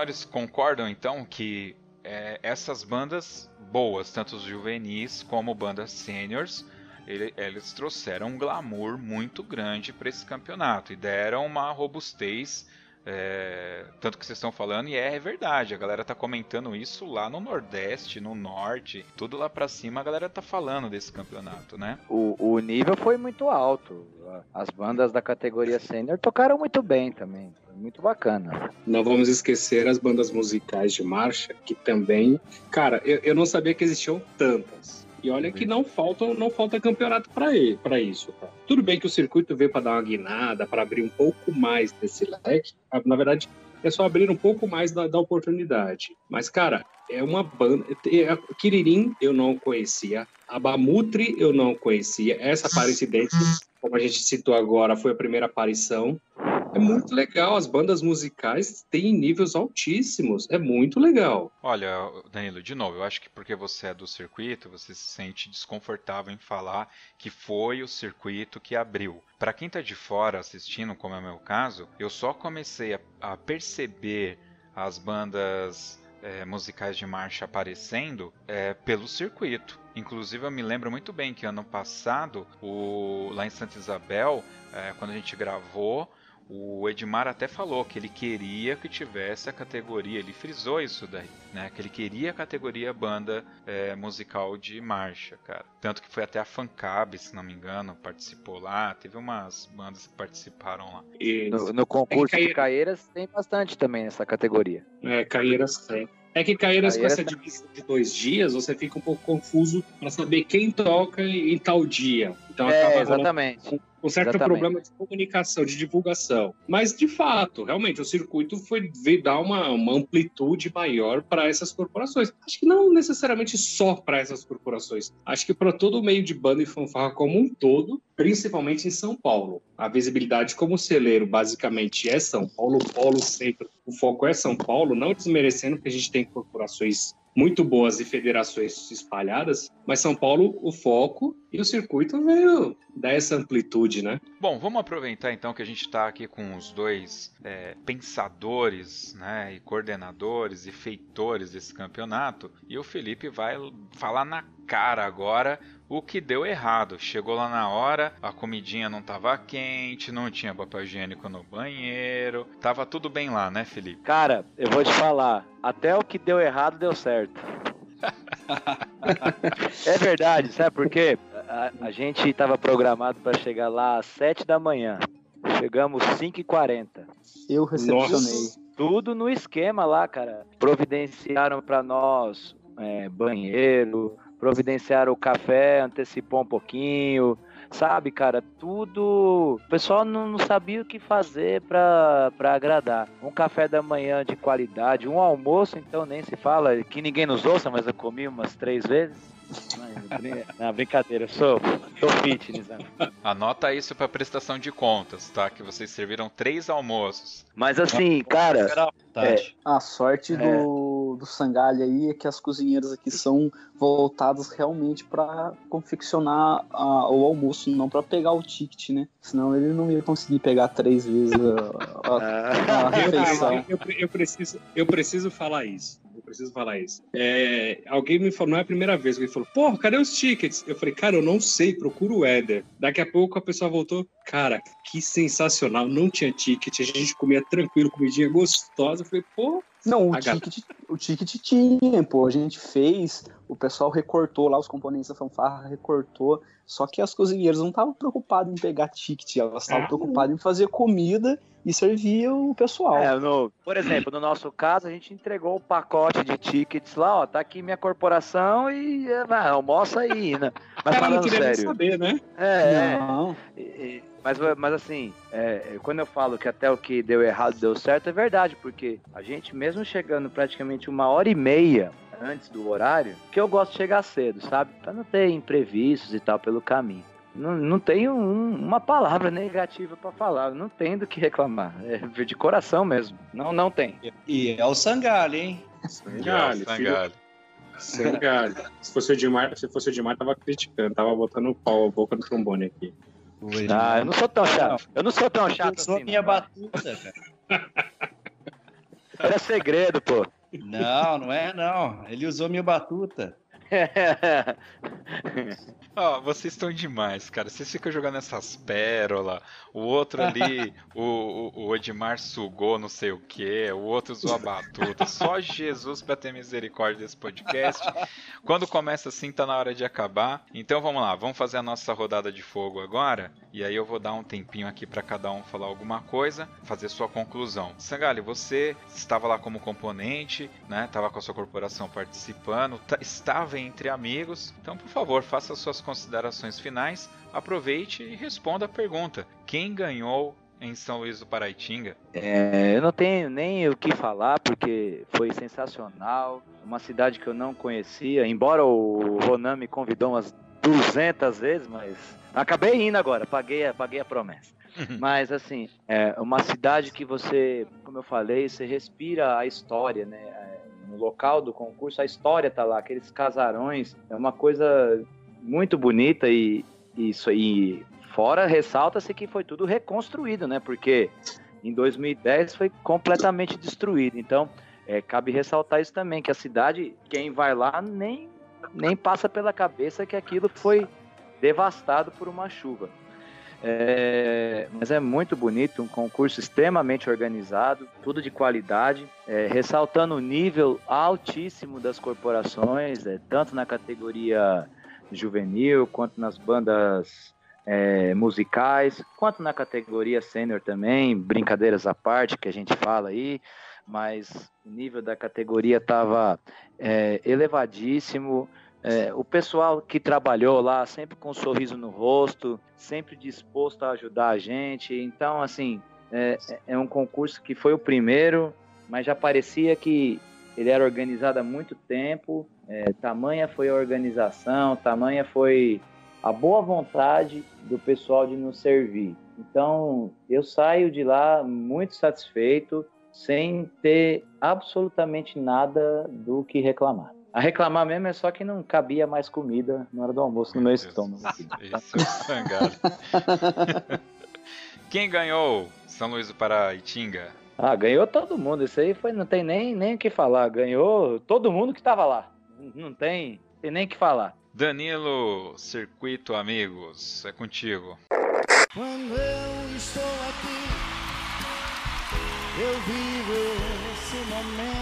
Senhores concordam então que é, essas bandas boas, tanto os juvenis como bandas seniors, ele, eles trouxeram um glamour muito grande para esse campeonato e deram uma robustez é, tanto que vocês estão falando, e é verdade, a galera tá comentando isso lá no Nordeste, no Norte, tudo lá pra cima a galera tá falando desse campeonato, né? O, o nível foi muito alto. As bandas da categoria sênior tocaram muito bem também. Muito bacana. Não vamos esquecer as bandas musicais de marcha, que também. Cara, eu, eu não sabia que existiam tantas. E olha que não falta, não falta campeonato para isso. Cara. Tudo bem que o circuito veio para dar uma guinada, para abrir um pouco mais desse leque. Na verdade, é só abrir um pouco mais da, da oportunidade. Mas, cara, é uma banda. Kiririm eu não conhecia. A Bamutri eu não conhecia. Essa Aparecidense, como a gente citou agora, foi a primeira aparição. É muito legal, as bandas musicais têm níveis altíssimos, é muito legal. Olha, Danilo, de novo, eu acho que porque você é do circuito, você se sente desconfortável em falar que foi o circuito que abriu. Para quem está de fora assistindo, como é o meu caso, eu só comecei a, a perceber as bandas é, musicais de marcha aparecendo é, pelo circuito. Inclusive, eu me lembro muito bem que ano passado, o, lá em Santa Isabel, é, quando a gente gravou, o Edmar até falou que ele queria que tivesse a categoria, ele frisou isso daí, né? Que ele queria a categoria banda é, musical de marcha, cara. Tanto que foi até a Fancab, se não me engano, participou lá. Teve umas bandas que participaram lá. No, no, concurso é de Caeiras tem bastante também nessa categoria. É, Caeiras tem. É que Caeiras, com essa divisão de dois dias, você fica um pouco confuso para saber quem toca em tal dia. Então é, exatamente um certo Exatamente. problema de comunicação, de divulgação. Mas, de fato, realmente, o circuito foi veio dar uma, uma amplitude maior para essas corporações. Acho que não necessariamente só para essas corporações. Acho que para todo o meio de banda e fanfarra como um todo, principalmente em São Paulo. A visibilidade como celeiro, basicamente, é São Paulo, polo centro, o foco é São Paulo, não desmerecendo que a gente tem corporações muito boas e federações espalhadas, mas São Paulo, o foco e o circuito veio dar essa amplitude, né? Bom, vamos aproveitar então que a gente está aqui com os dois é, pensadores, né, e coordenadores e feitores desse campeonato, e o Felipe vai falar na cara agora o que deu errado. Chegou lá na hora, a comidinha não estava quente, não tinha papel higiênico no banheiro, tava tudo bem lá, né, Felipe? Cara, eu vou te falar, até o que deu errado deu certo. é verdade, sabe por quê? A, a gente estava programado para chegar lá às 7 da manhã. Chegamos 5h40. Eu recepcionei. Nossa. Tudo no esquema lá, cara. Providenciaram para nós é, banheiro, providenciaram o café, antecipou um pouquinho, sabe, cara? Tudo. O pessoal não, não sabia o que fazer para agradar. Um café da manhã de qualidade, um almoço, então nem se fala, que ninguém nos ouça, mas eu comi umas três vezes. Não, brincadeira, eu sou, sou fitness. Né? Anota isso para prestação de contas, tá? Que vocês serviram três almoços. Mas assim, cara. É, a sorte é. Do, do sangalha aí é que as cozinheiras aqui são voltadas realmente para confeccionar a, o almoço, não para pegar o ticket, né? Senão ele não ia conseguir pegar três vezes a, a, a ah. refeição. Eu, eu, eu, preciso, eu preciso falar isso eu preciso falar isso. É, alguém me falou, não é a primeira vez, alguém falou, porra, cadê os tickets? Eu falei, cara, eu não sei, procura o Éder. Daqui a pouco a pessoa voltou, cara, que sensacional, não tinha ticket, a gente comia tranquilo, comidinha gostosa. Eu falei, pô. Não, o ticket, o ticket tinha, pô, a gente fez o pessoal recortou lá os componentes da fanfarra, recortou. Só que as cozinheiras não estavam preocupadas em pegar ticket, elas estavam Ah. preocupadas em fazer comida e servir o pessoal. É, no- por exemplo, no nosso caso, a gente entregou o pacote de tickets lá, ó, tá aqui minha corporação e é, vai, almoça aí, né? Mas Ela não falando queria nem sério, saber, né? é, Não, E- e- Mas, mas assim, é, quando eu falo que até o que deu errado deu certo, é verdade, porque a gente, mesmo chegando praticamente uma hora e meia antes do horário, que eu gosto de chegar cedo, sabe? Pra não ter imprevistos e tal pelo caminho. Não, não tenho um- uma palavra negativa pra falar, não tem do que reclamar. É de coração mesmo. Não, não tem. E é o Sangalho, hein? Sangalho. Sangalho. Sangalho. Se fosse o Edmar, se fosse o Edmar, tava criticando, tava botando o pau a boca no trombone aqui. Ah, eu não sou tão chato. Eu não sou tão chato Eu sou assim. minha não. batuta, cara. É segredo, pô. Não, não é não. Ele usou minha batuta. Ó, vocês estão demais, cara. Vocês ficam jogando essas pérolas. O outro ali, o, o, o Edmar sugou não sei o que. O outro usou a batuta. Só Jesus pra ter misericórdia desse podcast. Quando começa assim, tá na hora de acabar. Então vamos lá, vamos fazer a nossa rodada de fogo agora. E aí eu vou dar um tempinho aqui pra cada um falar alguma coisa, fazer sua conclusão. Sangali, você estava lá como componente, né? Tava com a sua corporação participando, tá- entre amigos. Então, por favor, faça suas considerações finais, aproveite e responda a pergunta: quem ganhou em São Luís do Paraitinga? É, eu não tenho nem o que falar porque foi sensacional. Uma cidade que eu não conhecia, embora o Ronan me convidou umas 200 vezes, mas acabei indo agora, paguei, a- paguei a promessa. Mas assim, é uma cidade que você, como eu falei, você respira a história, né? No local do concurso, a história tá lá, aqueles casarões, é uma coisa muito bonita e isso aí. Fora ressalta-se que foi tudo reconstruído, né? Porque em 2010 foi completamente destruído. Então, é, cabe ressaltar isso também, que a cidade, quem vai lá nem, nem passa pela cabeça que aquilo foi devastado por uma chuva. É, mas é muito bonito, um concurso extremamente organizado, tudo de qualidade, é, ressaltando o nível altíssimo das corporações, é, tanto na categoria juvenil, quanto nas bandas é, musicais, quanto na categoria sênior também, brincadeiras à parte que a gente fala aí, mas o nível da categoria estava elevadíssimo. É, o pessoal que trabalhou lá sempre com um sorriso no rosto, sempre disposto a ajudar a gente. Então, assim, é, é um concurso que foi o primeiro, mas já parecia que ele era organizado há muito tempo. É, tamanha foi a organização, tamanha foi a boa vontade do pessoal de nos servir. Então, eu saio de lá muito satisfeito, sem ter absolutamente nada do que reclamar. A reclamar mesmo é só que não cabia mais comida na hora do almoço no meu estômago. Esse é. Quem ganhou São Luís do Paraitinga? Ah, ganhou todo mundo. Isso aí foi, não tem nem, nem o que falar. Ganhou todo mundo que estava lá. Não tem, tem nem o que falar. Danilo Circuito Amigos, é contigo. Quando eu estou aqui, eu vivo esse momento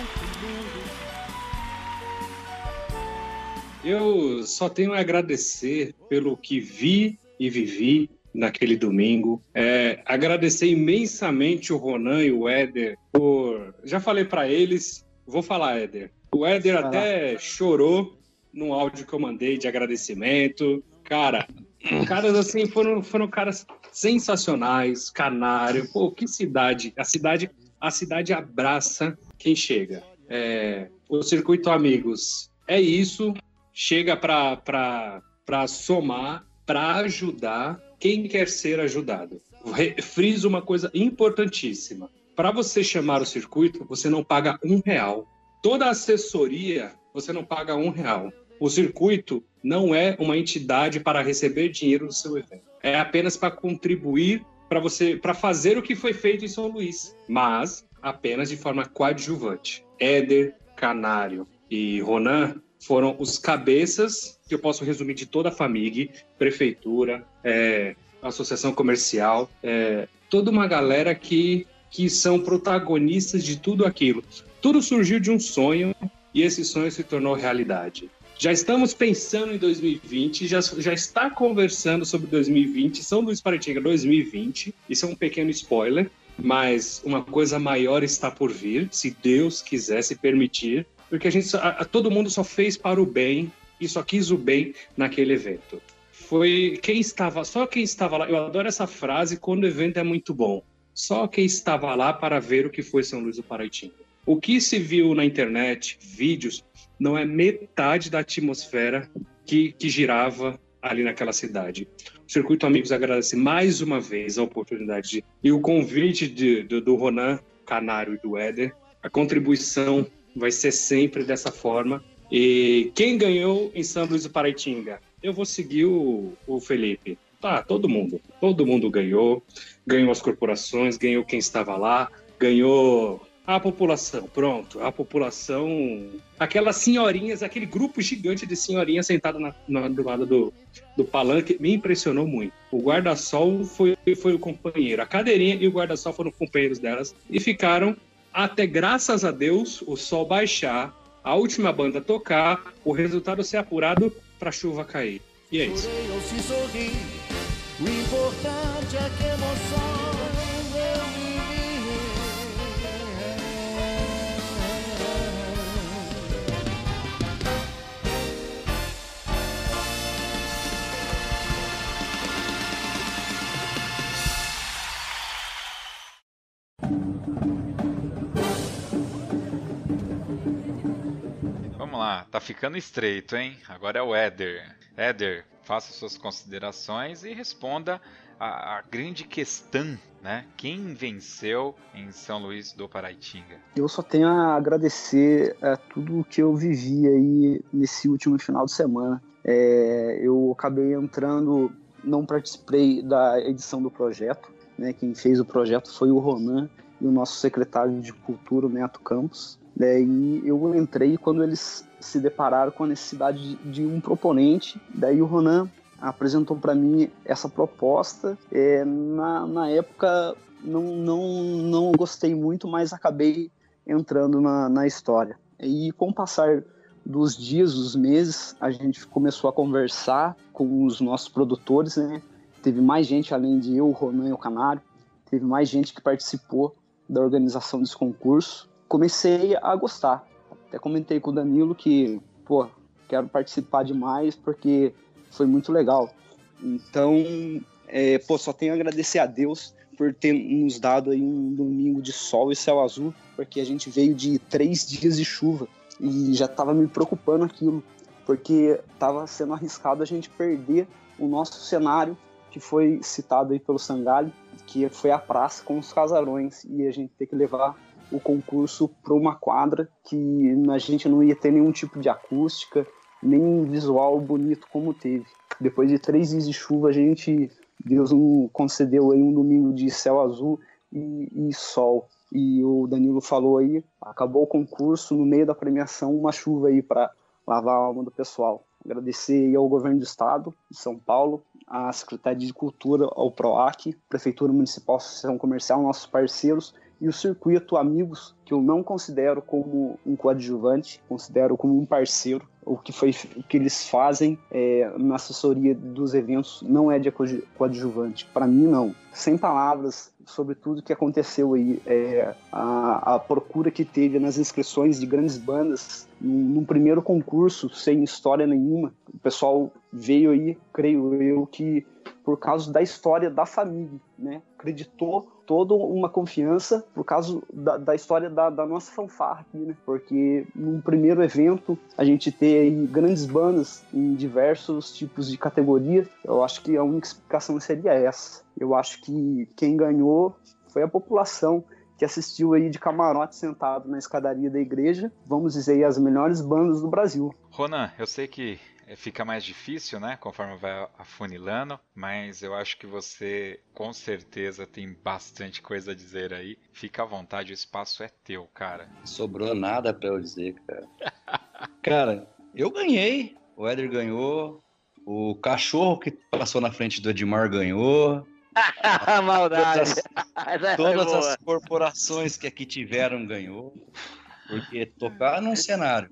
Eu só tenho a agradecer pelo que vi e vivi naquele domingo. É, agradecer imensamente o Ronan e o Éder por. Já falei para eles, vou falar, Éder. O Éder Vai lá. até chorou no áudio que eu mandei de agradecimento. Cara, caras assim foram, foram caras sensacionais, canário. Pô, que cidade! A cidade, a cidade abraça quem chega. É, o circuito amigos é isso chega para somar, para ajudar quem quer ser ajudado. Friso uma coisa importantíssima. Para você chamar o circuito, você não paga um real. Toda assessoria, você não paga um real. O circuito não é uma entidade para receber dinheiro do seu evento. É apenas para contribuir para você, para fazer o que foi feito em São Luís, mas apenas de forma coadjuvante. Éder, Canário e Ronan foram os cabeças, que eu posso resumir de toda a FAMIG, prefeitura, é, associação comercial, é, toda uma galera que, que são protagonistas de tudo aquilo. Tudo surgiu de um sonho e esse sonho se tornou realidade. Já estamos pensando em 2020, já, já está conversando sobre 2020, São Luís Paraitinga 2020. Isso é um pequeno spoiler, mas uma coisa maior está por vir, se Deus quiser se permitir, porque a gente, a, todo mundo só fez para o bem e só quis o bem naquele evento. Foi quem estava, só quem estava lá. Eu adoro essa frase quando o evento é muito bom. Só quem estava lá para ver o que foi São Luís do Paraitinga. O que se viu na internet, vídeos, não é metade da atmosfera que, que girava ali naquela cidade. O Circuito Amigos agradece mais uma vez a oportunidade de, e o convite de, do Ronan Canário e do Éder. A contribuição vai ser sempre dessa forma. E quem ganhou em São Luís do Paraitinga? Eu vou seguir o, o Felipe. Tá, todo mundo. Todo mundo ganhou. Ganhou as corporações, ganhou quem estava lá, ganhou a população, pronto. A população. Aquelas senhorinhas, aquele grupo gigante de senhorinhas sentadas na, na, do lado do, do palanque, me impressionou muito. O guarda-sol foi, foi o companheiro. A cadeirinha e o guarda-sol foram companheiros delas e ficaram até, graças a Deus, o sol baixar, a última banda tocar, o resultado ser apurado para a chuva cair. E é isso. Lá, tá ficando estreito, hein? Agora é o Éder. Éder, faça suas considerações e responda a, a, grande questão, né? Quem venceu em São Luís do Paraitinga? Eu só tenho a agradecer a tudo que eu vivi aí nesse último final de semana. É, eu acabei entrando, não participei da edição do projeto, né? Quem fez o projeto foi o Ronan e o nosso secretário de Cultura, Neto Campos. Daí eu entrei quando eles se depararam com a necessidade de um proponente. Daí o Ronan apresentou para mim essa proposta. É, na, na época não, não, não gostei muito, mas acabei entrando na, na história. E com o passar dos dias, dos meses, a gente começou a conversar com os nossos produtores, né? Teve mais gente além de eu, o Ronan e o Canário. Teve mais gente que participou da organização desse concurso comecei a gostar. Até comentei com o Danilo que, pô, quero participar demais porque foi muito legal. Então, é, pô, só tenho a agradecer a Deus por ter nos dado aí um domingo de sol e céu azul, porque a gente veio de três dias de chuva e já estava me preocupando aquilo, porque estava sendo arriscado a gente perder o nosso cenário que foi citado aí pelo Sangalho, que foi a praça com os casarões e a gente ter que levar o concurso para uma quadra que a gente não ia ter nenhum tipo de acústica, nem visual bonito como teve. Depois de três dias de chuva, a gente, Deus nos concedeu aí um domingo de céu azul e, e sol. E o Danilo falou aí, acabou o concurso, no meio da premiação, uma chuva aí para lavar a alma do pessoal. Agradecer ao governo do estado de São Paulo, à Secretaria de Cultura, ao PROAC, Prefeitura Municipal, Associação Comercial, nossos parceiros e o circuito Amigos, que eu não considero como um coadjuvante, considero como um parceiro. O que, foi, o que eles fazem é, na assessoria dos eventos não é de coadjuvante. Para mim, não. Sem palavras sobre tudo que aconteceu aí. É, a, a, procura que teve nas inscrições de grandes bandas, num, primeiro concurso, sem história nenhuma. O pessoal veio aí, creio eu, que por causa da história da família, né? Acreditou toda uma confiança por causa da, da história da, da, nossa fanfarra aqui, né? Porque num primeiro evento a gente ter grandes bandas em diversos tipos de categoria, eu acho que a única explicação seria essa. Eu acho que quem ganhou foi a população que assistiu aí de camarote sentado na escadaria da igreja, vamos dizer, as melhores bandas do Brasil. Ronan, eu sei que fica mais difícil, né? Conforme vai afunilando, mas eu acho que você com certeza tem bastante coisa a dizer aí. Fica à vontade, o espaço é teu, cara. Sobrou nada para eu dizer, cara. cara, eu ganhei, o Éder ganhou, o cachorro que passou na frente do Edmar ganhou. Maldade. Todas, as, todas as corporações que aqui tiveram ganhou. Porque tocar num cenário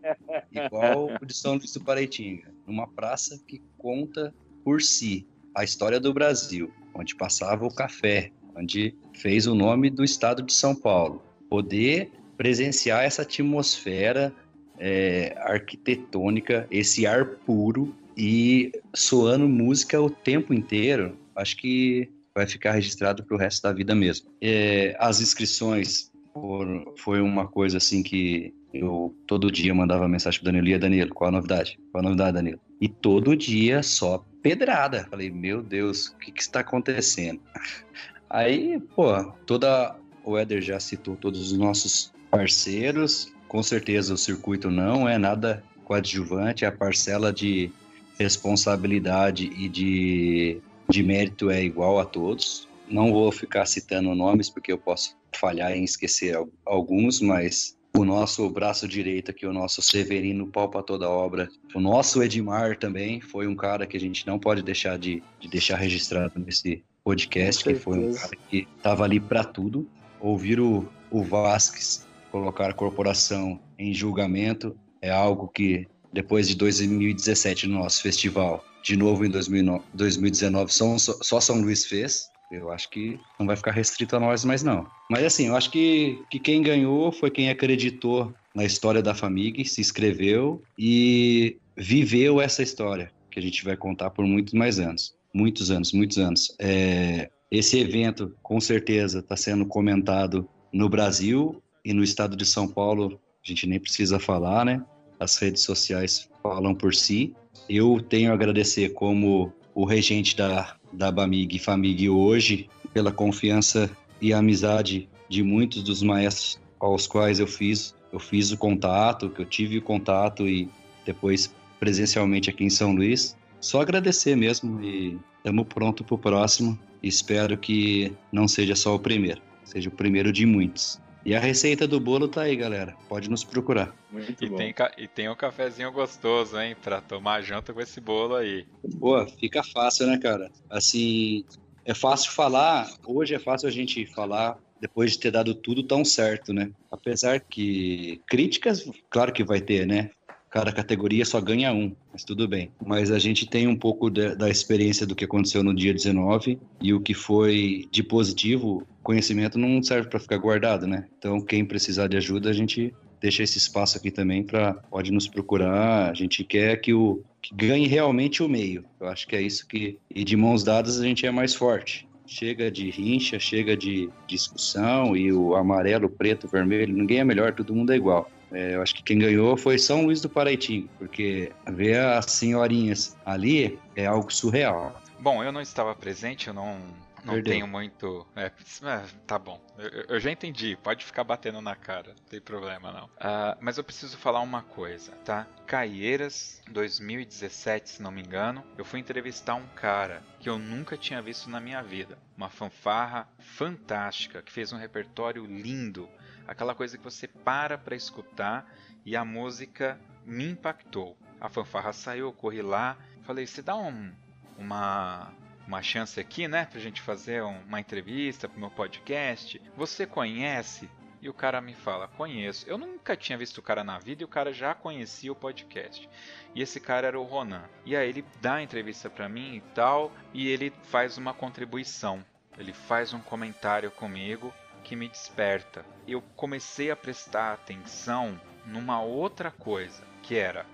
igual o de São Luís do Paraitinga, numa praça que conta por si a história do Brasil, onde passava o café, onde fez o nome do estado de São Paulo, poder presenciar essa atmosfera é, arquitetônica, esse ar puro e soando música o tempo inteiro, acho que vai ficar registrado para o resto da vida mesmo. É, as inscrições foram, foi uma coisa assim que eu todo dia mandava mensagem pro Danilo, e Danilo, qual a novidade? Qual a novidade, Danilo? E todo dia só pedrada. Falei, meu Deus, o que, que está acontecendo? Aí, pô, toda o Éder já citou todos os nossos parceiros. Com certeza o circuito não é nada coadjuvante, a parcela de responsabilidade e de, de mérito é igual a todos. Não vou ficar citando nomes porque eu posso falhar em esquecer alguns, mas o nosso braço direito aqui, o nosso Severino palpa toda a obra. O nosso Edmar também foi um cara que a gente não pode deixar de, de deixar registrado nesse podcast, que foi um cara que estava ali para tudo. Ouvir o, o Vasques colocar a corporação em julgamento é algo que, depois de 2017 no nosso festival, de novo em 2019, só, só São Luís fez. Eu acho que não vai ficar restrito a nós mais não. Mas assim, eu acho que, que quem ganhou foi quem acreditou na história da família, se inscreveu e viveu essa história que a gente vai contar por muitos mais anos. Muitos anos, muitos anos. É, esse evento, com certeza, está sendo comentado no Brasil e no estado de São Paulo. A gente nem precisa falar, né? As redes sociais falam por si. Eu tenho a agradecer como o regente da, da Bamig e Famig hoje, pela confiança e amizade de muitos dos maestros aos quais eu fiz, eu fiz o contato, que eu tive o contato e depois presencialmente aqui em São Luís. Só agradecer mesmo e estamos pronto para o próximo. Espero que não seja só o primeiro, seja o primeiro de muitos. E a receita do bolo tá aí, galera. Pode nos procurar. Muito e, bom. Tem, e tem um cafezinho gostoso, hein? Pra tomar janta com esse bolo aí. Pô, fica fácil, né, cara? Assim, é fácil falar. Hoje é fácil a gente falar depois de ter dado tudo tão certo, né? Apesar que críticas, claro que vai ter, né? cada categoria só ganha um, mas tudo bem. Mas a gente tem um pouco de, da experiência do que aconteceu no dia 19 e o que foi de positivo, conhecimento não serve para ficar guardado, né? Então, quem precisar de ajuda, a gente deixa esse espaço aqui também para pode nos procurar. A gente quer que o que ganhe realmente o meio. Eu acho que é isso que e de mãos dadas a gente é mais forte. Chega de rincha, chega de discussão e o amarelo, o preto, o vermelho, ninguém é melhor, todo mundo é igual. É, eu acho que quem ganhou foi São Luís do Paraitinga, porque ver as senhorinhas ali é algo surreal. Bom, eu não estava presente, eu não, não tenho muito. É, é, tá bom, eu, eu, já entendi. Pode ficar batendo na cara, não tem problema não. Uh, mas eu preciso falar uma coisa, tá? Caieiras 2017, se não me engano, eu fui entrevistar um cara que eu nunca tinha visto na minha vida. Uma fanfarra fantástica, que fez um repertório lindo aquela coisa que você para para escutar e a música me impactou. A fanfarra saiu, eu corri lá, falei: "Você dá um, uma uma chance aqui, né, pra gente fazer uma entrevista pro meu podcast. Você conhece?" E o cara me fala: "Conheço". Eu nunca tinha visto o cara na vida e o cara já conhecia o podcast. E esse cara era o Ronan. E aí ele dá a entrevista para mim e tal, e ele faz uma contribuição. Ele faz um comentário comigo que me desperta. Eu comecei a prestar atenção numa outra coisa, que era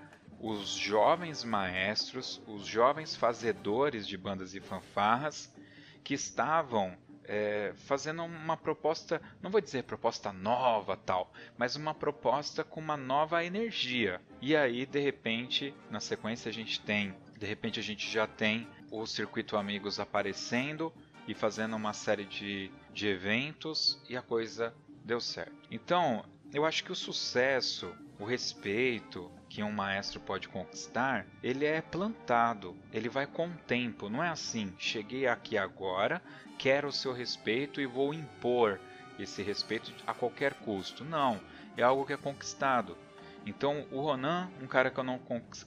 os jovens maestros, os jovens fazedores de bandas e fanfarras que estavam é, fazendo uma proposta, não vou dizer proposta nova tal, mas uma proposta com uma nova energia. E aí, de repente, na sequência a gente tem, de repente a gente já tem o Circuito Amigos aparecendo e fazendo uma série de de eventos e a coisa deu certo. Então, eu acho que o sucesso, o respeito que um maestro pode conquistar, ele é plantado, ele vai com o tempo. Não é assim, cheguei aqui agora, quero o seu respeito e vou impor esse respeito a qualquer custo. Não, é algo que é conquistado. Então, o Ronan, um cara que eu não,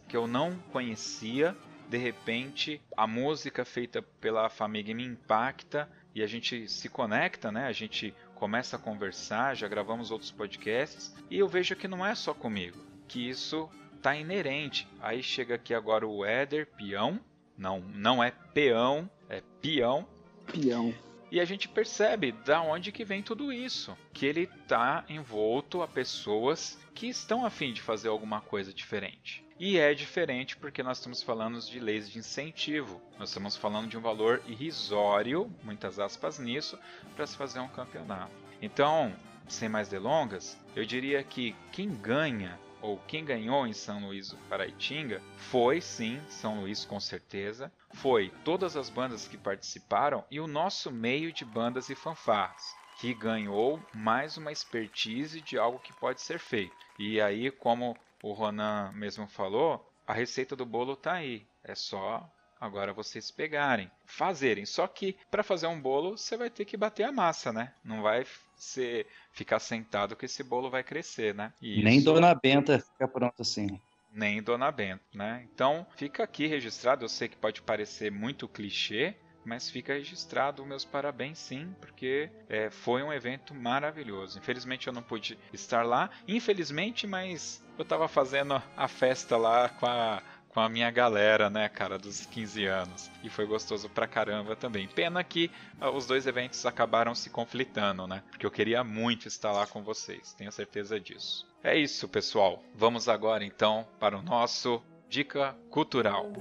que eu não conhecia, de repente, a música feita pela família me impacta e a gente se conecta, né? A gente começa a conversar, já gravamos outros podcasts, e eu vejo que não é só comigo, que isso tá inerente. Aí chega aqui agora o Éder Peão, não, não é peão, é peão. Peão. E a gente percebe da onde que vem tudo isso, que ele tá envolto a pessoas que estão a fim de fazer alguma coisa diferente. E é diferente porque nós estamos falando de leis de incentivo. Nós estamos falando de um valor irrisório, muitas aspas nisso, para se fazer um campeonato. Então, sem mais delongas, eu diria que quem ganha ou quem ganhou em São Luís do Paraitinga foi sim São Luís com certeza, foi todas as bandas que participaram e o nosso meio de bandas e fanfarras que ganhou mais uma expertise de algo que pode ser feito. E aí, como o Ronan mesmo falou, a receita do bolo tá aí. É só agora vocês pegarem, fazerem. Só que para fazer um bolo, você vai ter que bater a massa, né? Não vai ser ficar sentado que esse bolo vai crescer, né? E Nem isso- Dona Benta fica pronta assim. nem Dona Bento, né? Então fica aqui registrado. Eu sei que pode parecer muito clichê, mas fica registrado meus parabéns, sim, porque é, foi um evento maravilhoso. Infelizmente eu não pude estar lá, infelizmente, mas eu estava fazendo a festa lá com a com a minha galera, né, cara, dos 15 anos. E foi gostoso pra caramba também. Pena que ah, os dois eventos acabaram se conflitando, né? Porque eu queria muito estar lá com vocês, tenho certeza disso. É isso, pessoal. Vamos agora então para o nosso Dica Cultural.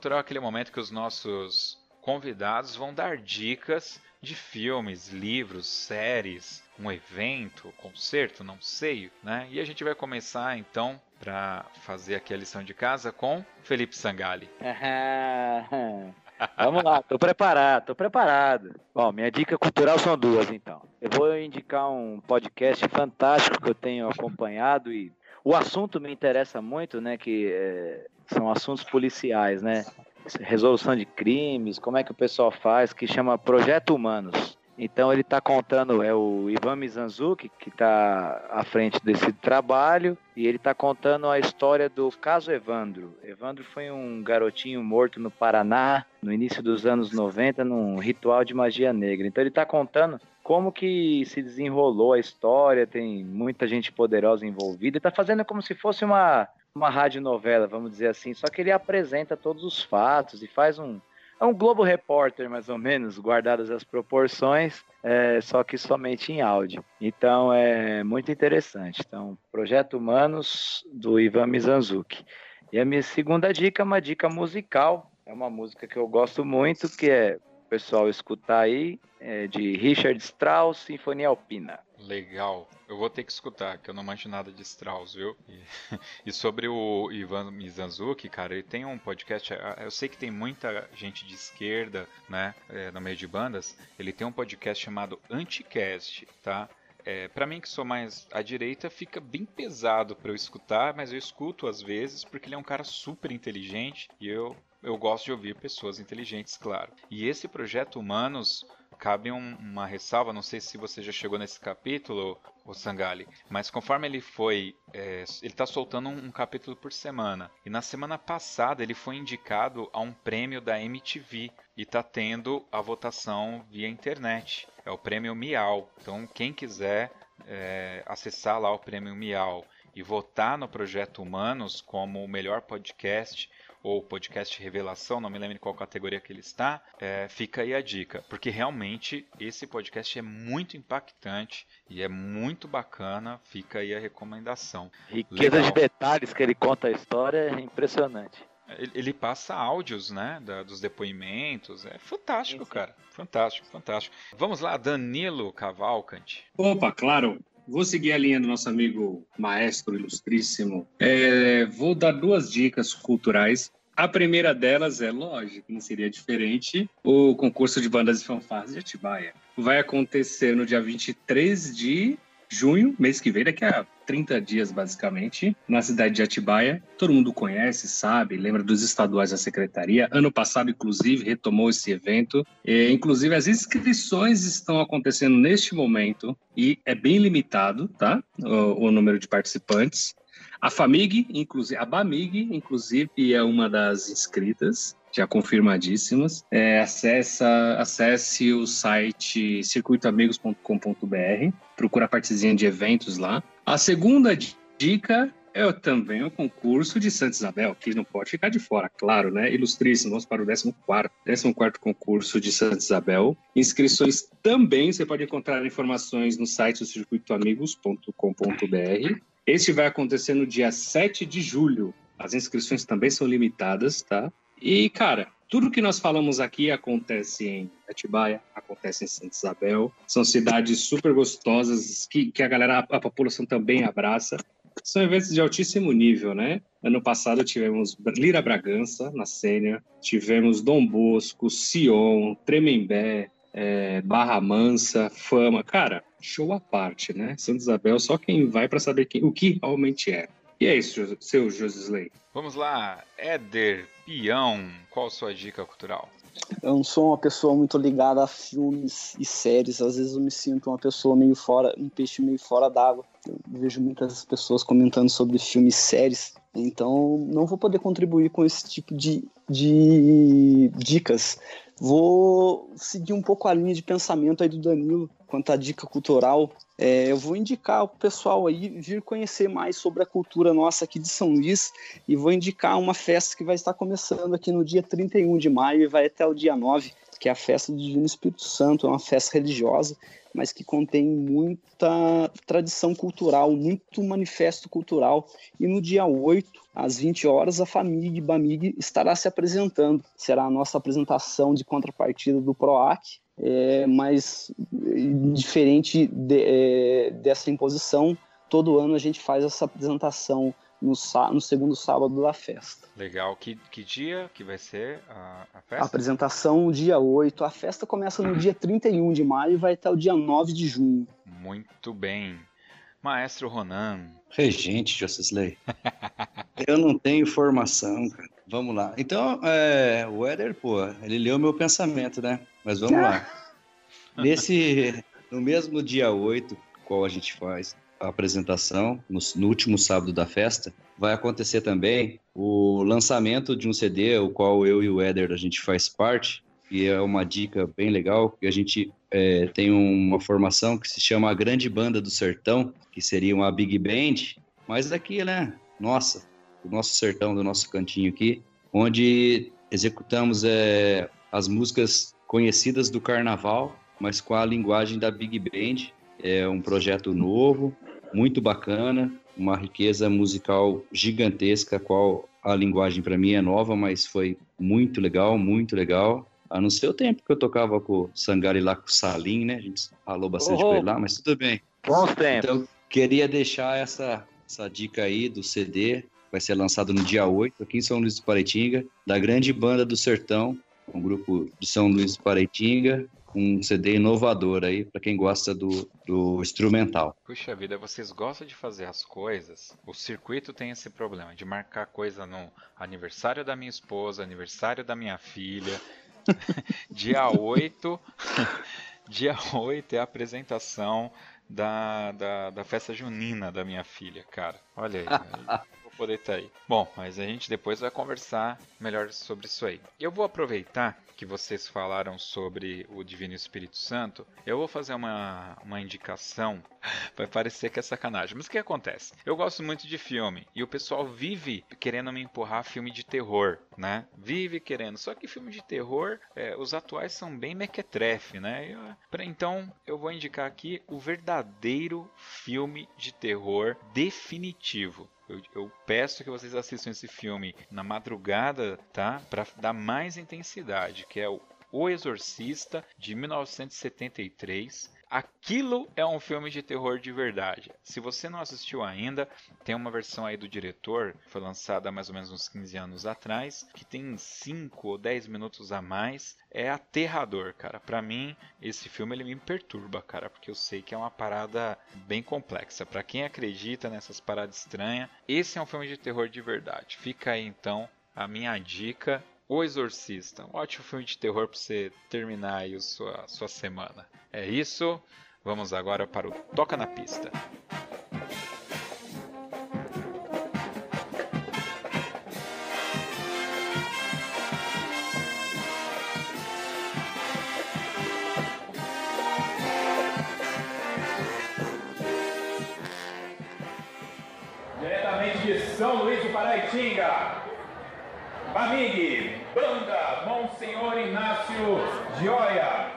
Cultural é aquele momento que os nossos convidados vão dar dicas de filmes, livros, séries, um evento, concerto, não sei, né? E a gente vai começar então para fazer aqui a lição de casa com Felipe Sangali. Vamos lá, tô preparado, tô preparado. Bom, minha dica cultural são duas, então. Eu vou indicar um podcast fantástico que eu tenho acompanhado e o assunto me interessa muito, né? Que é, são assuntos policiais, né? Resolução de crimes, como é que o pessoal faz, que chama Projeto Humanos. Então ele está contando, é o Ivan Mizanzuki que está à frente desse trabalho, e ele está contando a história do caso Evandro. Evandro foi um garotinho morto no Paraná, no início dos anos 90, num ritual de magia negra. Então ele está contando como que se desenrolou a história, tem muita gente poderosa envolvida, está fazendo como se fosse uma, uma radionovela, vamos dizer assim, só que ele apresenta todos os fatos e faz um, é um Globo Repórter, mais ou menos, guardadas as proporções, é, só que somente em áudio. Então é muito interessante. Então, Projeto Humanos, do Ivan Mizanzuki. E a minha segunda dica é uma dica musical. É uma música que eu gosto muito, que é pessoal escutar aí, é de Richard Strauss, Sinfonia Alpina. Legal. Eu vou ter que escutar, que eu não manjo nada de Strauss, viu? E, e sobre o Ivan Mizanzuki, cara, ele tem um podcast. Eu sei que tem muita gente de esquerda, né, é, no meio de bandas. Ele tem um podcast chamado Anticast, tá? É, para mim que sou mais à direita, fica bem pesado para eu escutar, mas eu escuto às vezes porque ele é um cara super inteligente e eu eu gosto de ouvir pessoas inteligentes, claro. E esse projeto Humanos cabe um, uma ressalva, não sei se você já chegou nesse capítulo, o Sangali, mas conforme ele foi, é, ele está soltando um, um, capítulo por semana. E na semana passada ele foi indicado a um prêmio da MTV e está tendo a votação via internet. É o prêmio Miau. Então quem quiser é, acessar lá o prêmio Miau e votar no projeto Humanos como o melhor podcast ou podcast Revelação, não me lembro em qual categoria que ele está, é, fica aí a dica, porque realmente esse podcast é muito impactante e é muito bacana, fica aí a recomendação. Riqueza Legal. de detalhes que ele conta a história é impressionante. Ele, passa áudios, né, da- dos depoimentos. É fantástico, Sim, sim. cara. Fantástico, fantástico. Vamos lá, Danilo Cavalcante. Opa, claro. Vou seguir a linha do nosso amigo maestro ilustríssimo. É, vou dar duas dicas culturais. A primeira delas é, lógico, não seria diferente, o concurso de bandas e fanfarras de Atibaia. Vai acontecer no dia 23 de junho, mês que vem, daqui a 30 dias, basicamente, na cidade de Atibaia. Todo mundo conhece, sabe, lembra dos estaduais da secretaria. Ano passado, inclusive, retomou esse evento. E, inclusive, as inscrições estão acontecendo neste momento e é bem limitado, tá? O, o número de participantes. A FAMIG, inclusive, a BAMIG, inclusive, é uma das inscritas, já confirmadíssimas. É, acessa, acesse o site circuitoamigos.com.br, procura a partezinha de eventos lá. A segunda dica é também o concurso de Santa Isabel, que não pode ficar de fora, claro, né? Ilustríssimo, vamos para o 14º, 14º concurso de Santa Isabel. Inscrições também, você pode encontrar informações no site circuitoamigos.com.br. Este vai acontecer no dia 7 de julho. As inscrições também são limitadas, tá? E, cara, tudo que nós falamos aqui acontece em Atibaia, acontece em Santa Isabel. São cidades super gostosas que, que a galera, a população também abraça. São eventos de altíssimo nível, né? Ano passado tivemos Lira Bragança na Sênia, tivemos Dom Bosco, Sion, Tremembé, é, Barra Mansa, Fama. Cara, show à parte, né? Santa Isabel, só quem vai para saber quem, o que realmente é. E é isso, seu Josisley. Vamos lá, Éder Pião. Qual a sua dica cultural? Eu não sou uma pessoa muito ligada a filmes e séries. Às vezes eu me sinto uma pessoa meio fora, um peixe meio fora d'água. Eu vejo muitas pessoas comentando sobre filmes e séries. Então não vou poder contribuir com esse tipo de, de dicas. Vou seguir um pouco a linha de pensamento aí do Danilo quanto à dica cultural. É, eu vou indicar o pessoal aí vir conhecer mais sobre a cultura nossa aqui de São Luís e vou indicar uma festa que vai estar começando aqui no dia 31 de maio e vai até o dia 9, que é a festa do Divino Espírito Santo, é uma festa religiosa, mas que contém muita tradição cultural, muito manifesto cultural. E no dia 8, às 20 horas, a Famig Bamig estará se apresentando. Será a nossa apresentação de contrapartida do PROAC, é, mas eh, diferente de- é, dessa imposição, todo ano a gente faz essa apresentação no, no segundo sábado da festa. Legal. Que, que dia que vai ser a, a A festa? apresentação dia 8, a festa começa no dia 31 de maio e vai até o dia 9 de junho. Muito bem. Maestro Ronan. Regente, Josisley. Eu não tenho formação, cara. Vamos lá. Então, é, o Éder, pô, ele leu meu pensamento, né? Mas vamos lá. Nesse, no mesmo dia 8, qual a gente faz a apresentação, no, no último sábado da festa, vai acontecer também o lançamento de um CD, o qual eu e o Éder a gente faz parte, e é uma dica bem legal, que a gente é, tem uma formação que se chama a Grande Banda do Sertão, que seria uma big band, mas aqui, né, nossa, do nosso sertão, do nosso cantinho aqui, onde executamos é, as músicas conhecidas do carnaval, mas com a linguagem da big band. É um projeto novo, muito bacana, uma riqueza musical gigantesca, a qual a linguagem para mim é nova, mas foi muito legal, muito legal. A não ser o tempo que eu tocava com o Sangari lá com o Salim, né? A gente falou bastante Oh. com ele lá, mas tudo bem. Bons tempos. Então, queria deixar essa, essa dica aí do CD, vai ser lançado no dia 8, aqui em São Luís do Paraitinga, da Grande Banda do Sertão, um grupo de São Luís do Paraitinga, um CD inovador aí, para quem gosta do, do instrumental. Puxa vida, vocês gostam de fazer as coisas. O circuito tem esse problema de marcar coisa no aniversário da minha esposa, aniversário da minha filha. dia 8. dia 8 é a apresentação da, da, da festa junina da minha filha, cara. Olha aí. Poder estar aí. Bom, mas a gente depois vai conversar melhor sobre isso aí. Eu vou aproveitar que vocês falaram sobre o Divino Espírito Santo. Eu vou fazer uma, uma indicação Vai parecer que é sacanagem. Mas o que acontece? Eu gosto muito de filme e o pessoal vive querendo me empurrar filme de terror, né? Vive querendo. Só que filme de terror, é, os atuais são bem mequetrefe, né? Eu- então eu vou indicar aqui o verdadeiro filme de terror definitivo. Eu, eu peço que vocês assistam esse filme na madrugada, tá? Pra dar mais intensidade, que é o O Exorcista de 1973. Aquilo é um filme de terror de verdade. Se você não assistiu ainda, tem uma versão aí do diretor, foi lançada mais ou menos uns 15 anos atrás, que tem 5 ou 10 minutos a mais. É aterrador, cara. Pra mim, esse filme ele me perturba, cara, porque eu sei que é uma parada bem complexa. Pra quem acredita nessas paradas estranhas, esse é um filme de terror de verdade. Fica aí então a minha dica o Exorcista, um ótimo filme de terror para você terminar aí a sua, sua semana. É isso, vamos agora para o Toca na Pista. Diretamente de São Luís do Paraitinga, Famig, Banda Monsenhor Inácio Gioia.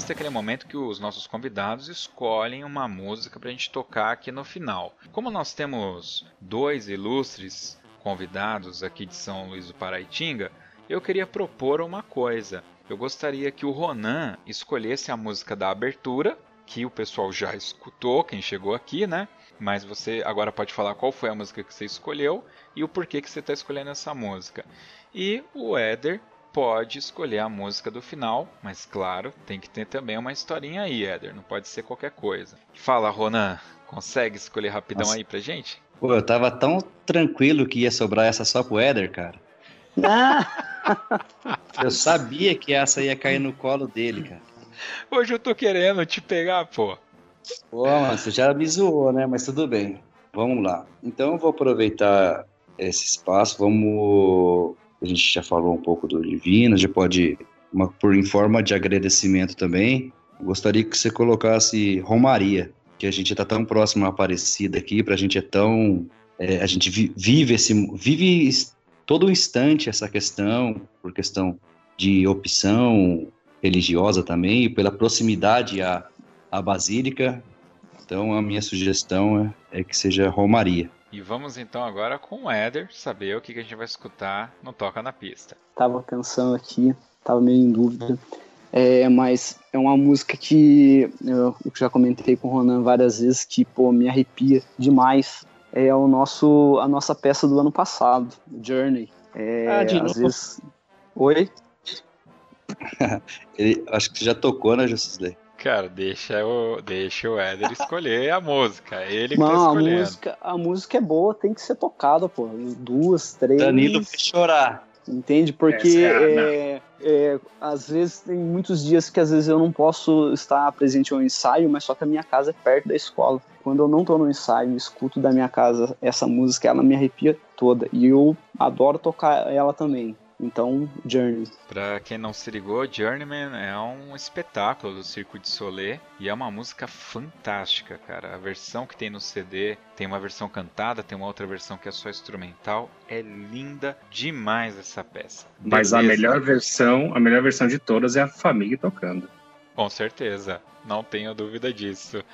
Pista é aquele momento que os nossos convidados escolhem uma música para a gente tocar aqui no final. Como nós temos dois ilustres convidados aqui de São Luís do Paraitinga, eu queria propor uma coisa. Eu gostaria que o Ronan escolhesse a música da abertura, que o pessoal já escutou, quem chegou aqui, né? Mas você agora pode falar qual foi a música que você escolheu e o porquê que você está escolhendo essa música. E o Éder pode escolher a música do final, mas claro, tem que ter também uma historinha aí, Éder, não pode ser qualquer coisa. Fala, Ronan, consegue escolher rapidão Nossa. aí pra gente? Pô, eu tava tão tranquilo que ia sobrar essa só pro Éder, cara. Ah, Eu sabia que essa ia cair no colo dele, cara. Hoje eu tô querendo te pegar, pô. Pô, mano, você já me zoou, né? Mas tudo bem. Vamos lá. Então eu vou aproveitar esse espaço. Vamos. A gente já falou um pouco do Divino, já pode. Uma, por em forma de agradecimento também. Gostaria que você colocasse Romaria, que a gente tá tão próximo à Aparecida aqui, pra gente é tão. é, a gente vi- vive esse. Vive todo instante essa questão, por questão de opção religiosa também, pela proximidade à, à Basílica. Então a minha sugestão é, é que seja Romaria. E vamos então agora com o Éder saber o que, que a gente vai escutar no Toca na Pista. tava pensando aqui, tava meio em dúvida. É, mas é uma música que eu, eu já comentei com o Ronan várias vezes que, pô, me arrepia demais. É o nosso, a nossa peça do ano passado, Journey. É, Ah, de às novo? vezes... Oi? Ele, acho que você já tocou, né, Justice Cara, deixa o, deixa o Éder escolher a música. Ele que tá Não, a escolhendo. música, a música é boa, tem que ser tocada, pô. Duas, três. Danilo fez chorar. Entende? Porque é a- é, é, às vezes tem muitos dias que às vezes eu não posso estar presente ao ensaio, mas só que a minha casa é perto da escola. Quando eu não tô no ensaio e escuto da minha casa essa música, ela me arrepia toda. E eu adoro tocar ela também. Então, Journey. Pra quem não se ligou, Journeyman é um espetáculo do Circo de Solé e é uma música fantástica, cara. A versão que tem no CD tem uma versão cantada, tem uma outra versão que é só instrumental. É linda demais essa peça. Mas a Beleza? melhor versão, a melhor versão de todas é a família tocando. Com certeza, não tenho dúvida disso.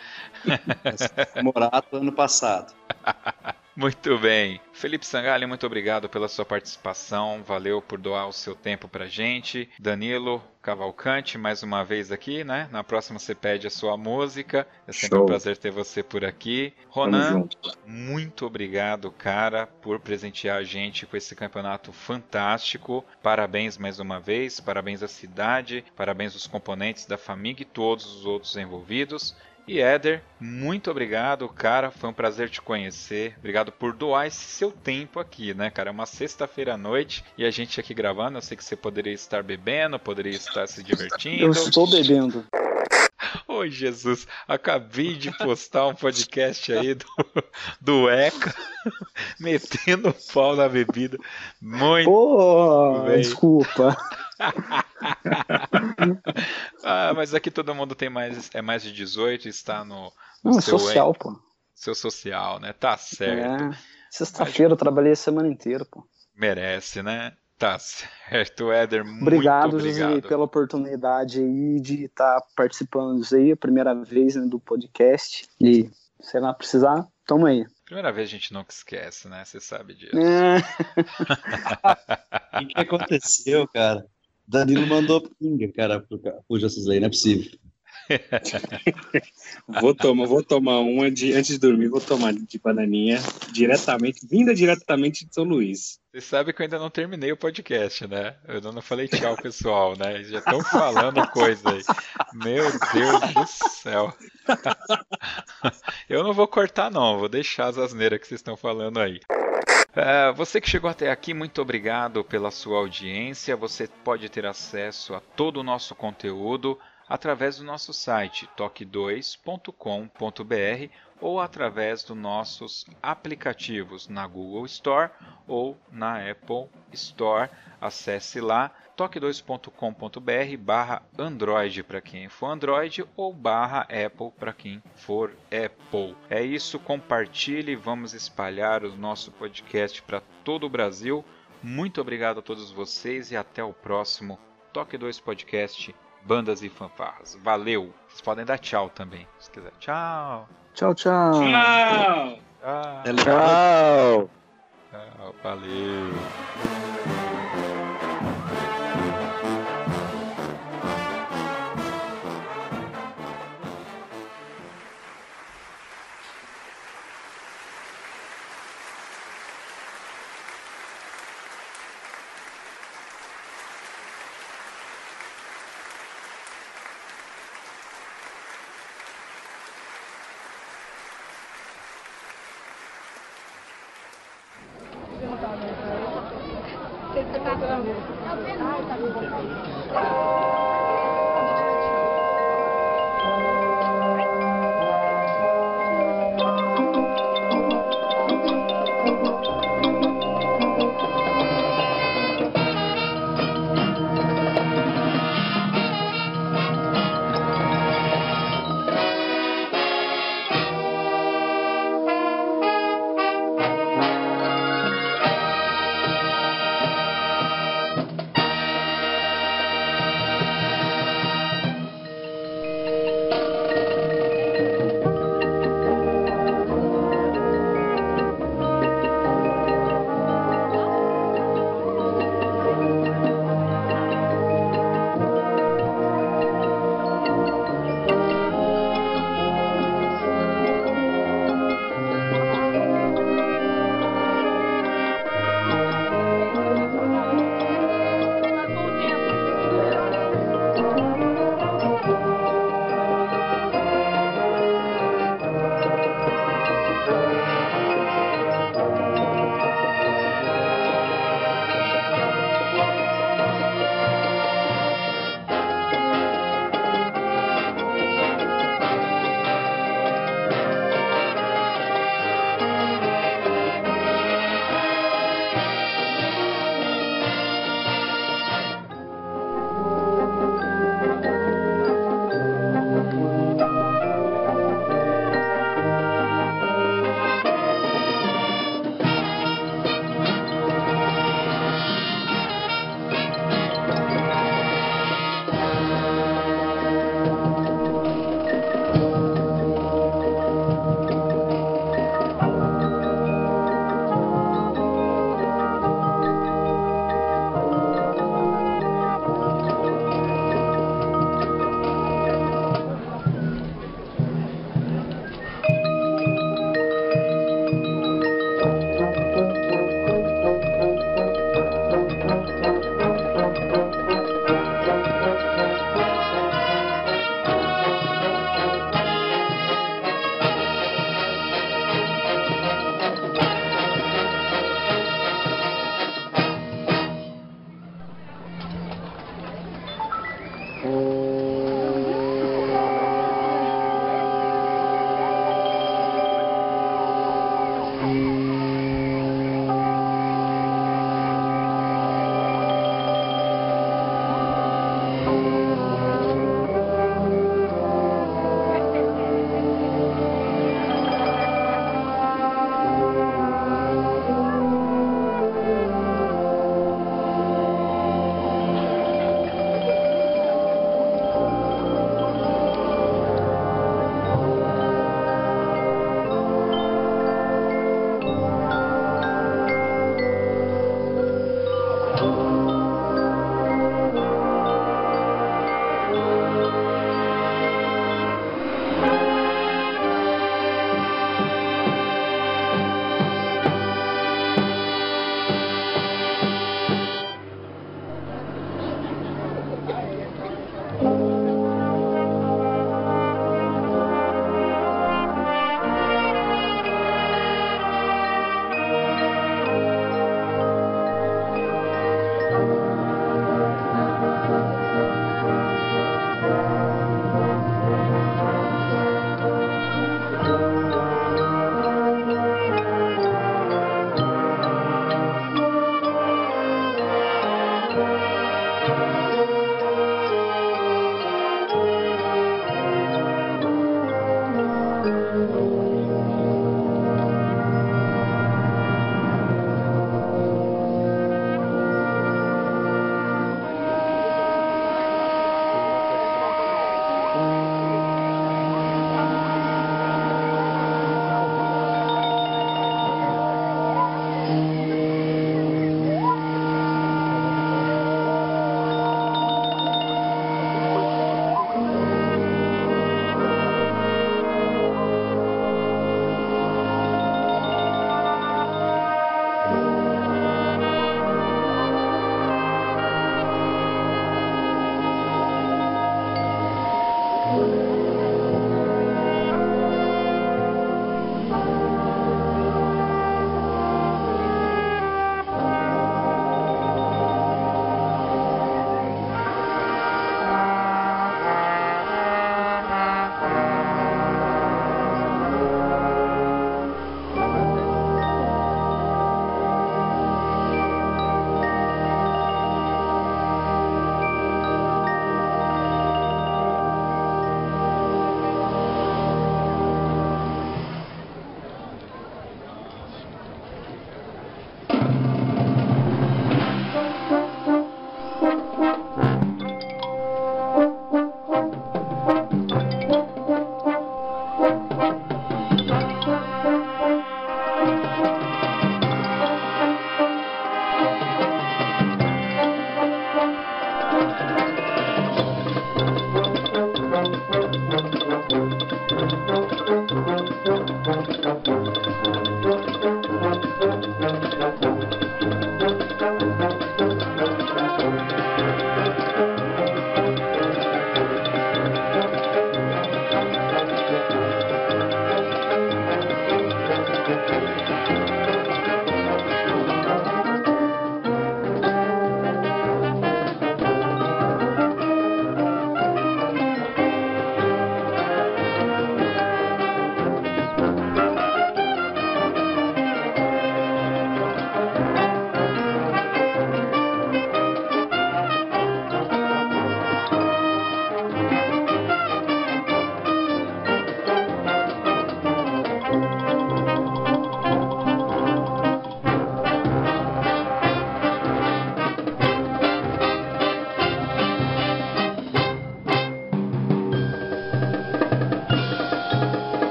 Morato ano passado. Muito bem. Felipe Sangalli, muito obrigado pela sua participação. Valeu por doar o seu tempo pra gente. Danilo Cavalcante, mais uma vez aqui, né? Na próxima você pede a sua música. É sempre Show. um prazer ter você por aqui. Ronan, muito obrigado, cara, por presentear a gente com esse campeonato fantástico. Parabéns mais uma vez, parabéns à cidade, parabéns aos componentes da Família e todos os outros envolvidos. E Éder, muito obrigado, cara. Foi um prazer te conhecer. Obrigado por doar esse seu tempo aqui, né, cara? É uma sexta-feira à noite e a gente aqui gravando. Eu sei que você poderia estar bebendo, poderia estar se divertindo. Eu estou bebendo. Ô, Oi, Jesus, acabei de postar um podcast aí do, do ECA, metendo o pau na bebida. Muito bem. desculpa. Ah, mas aqui todo mundo tem mais, é mais de 18 e está no, no Não, é seu, social, pô. seu social, né? Tá certo. É. Sexta-feira eu trabalhei a semana inteira, pô. Merece, né? Tá certo, Éder. Muito Obrigado, obrigado. José, pela oportunidade aí de estar participando disso aí, a primeira vez né, do podcast. E se lá precisar, tamo aí. Primeira vez a gente nunca esquece, né? Você sabe disso. É. O que aconteceu, cara? Danilo mandou pinga, cara, ca- pro Jocilei, não é possível. Vou tomar, vou tomar uma de, antes de dormir, vou tomar de bananinha diretamente, vinda diretamente de São Luís. Você sabe que eu ainda não terminei o podcast, né? Eu ainda não falei tchau, pessoal, né? Eles Já estão falando coisa aí. Meu Deus do céu. Eu não vou cortar, não. Vou deixar as asneiras que vocês estão falando aí. É, você que chegou até aqui, muito obrigado pela sua audiência. Você pode ter acesso a todo o nosso conteúdo através do nosso site toque2.com.br ou através dos nossos aplicativos na Google Store ou na Apple Store. Acesse lá toque2.com.br barra Android para quem for Android ou barra Apple para quem for Apple. É isso, compartilhe, vamos espalhar o nosso podcast para todo o Brasil. Muito obrigado a todos vocês e até o próximo Toque 2 Podcast Bandas e Fanfarras. Valeu! Vocês podem dar tchau também, se quiser. Tchau! Tchau, tchau. Tchau! Tchau! Tchau. tchau valeu!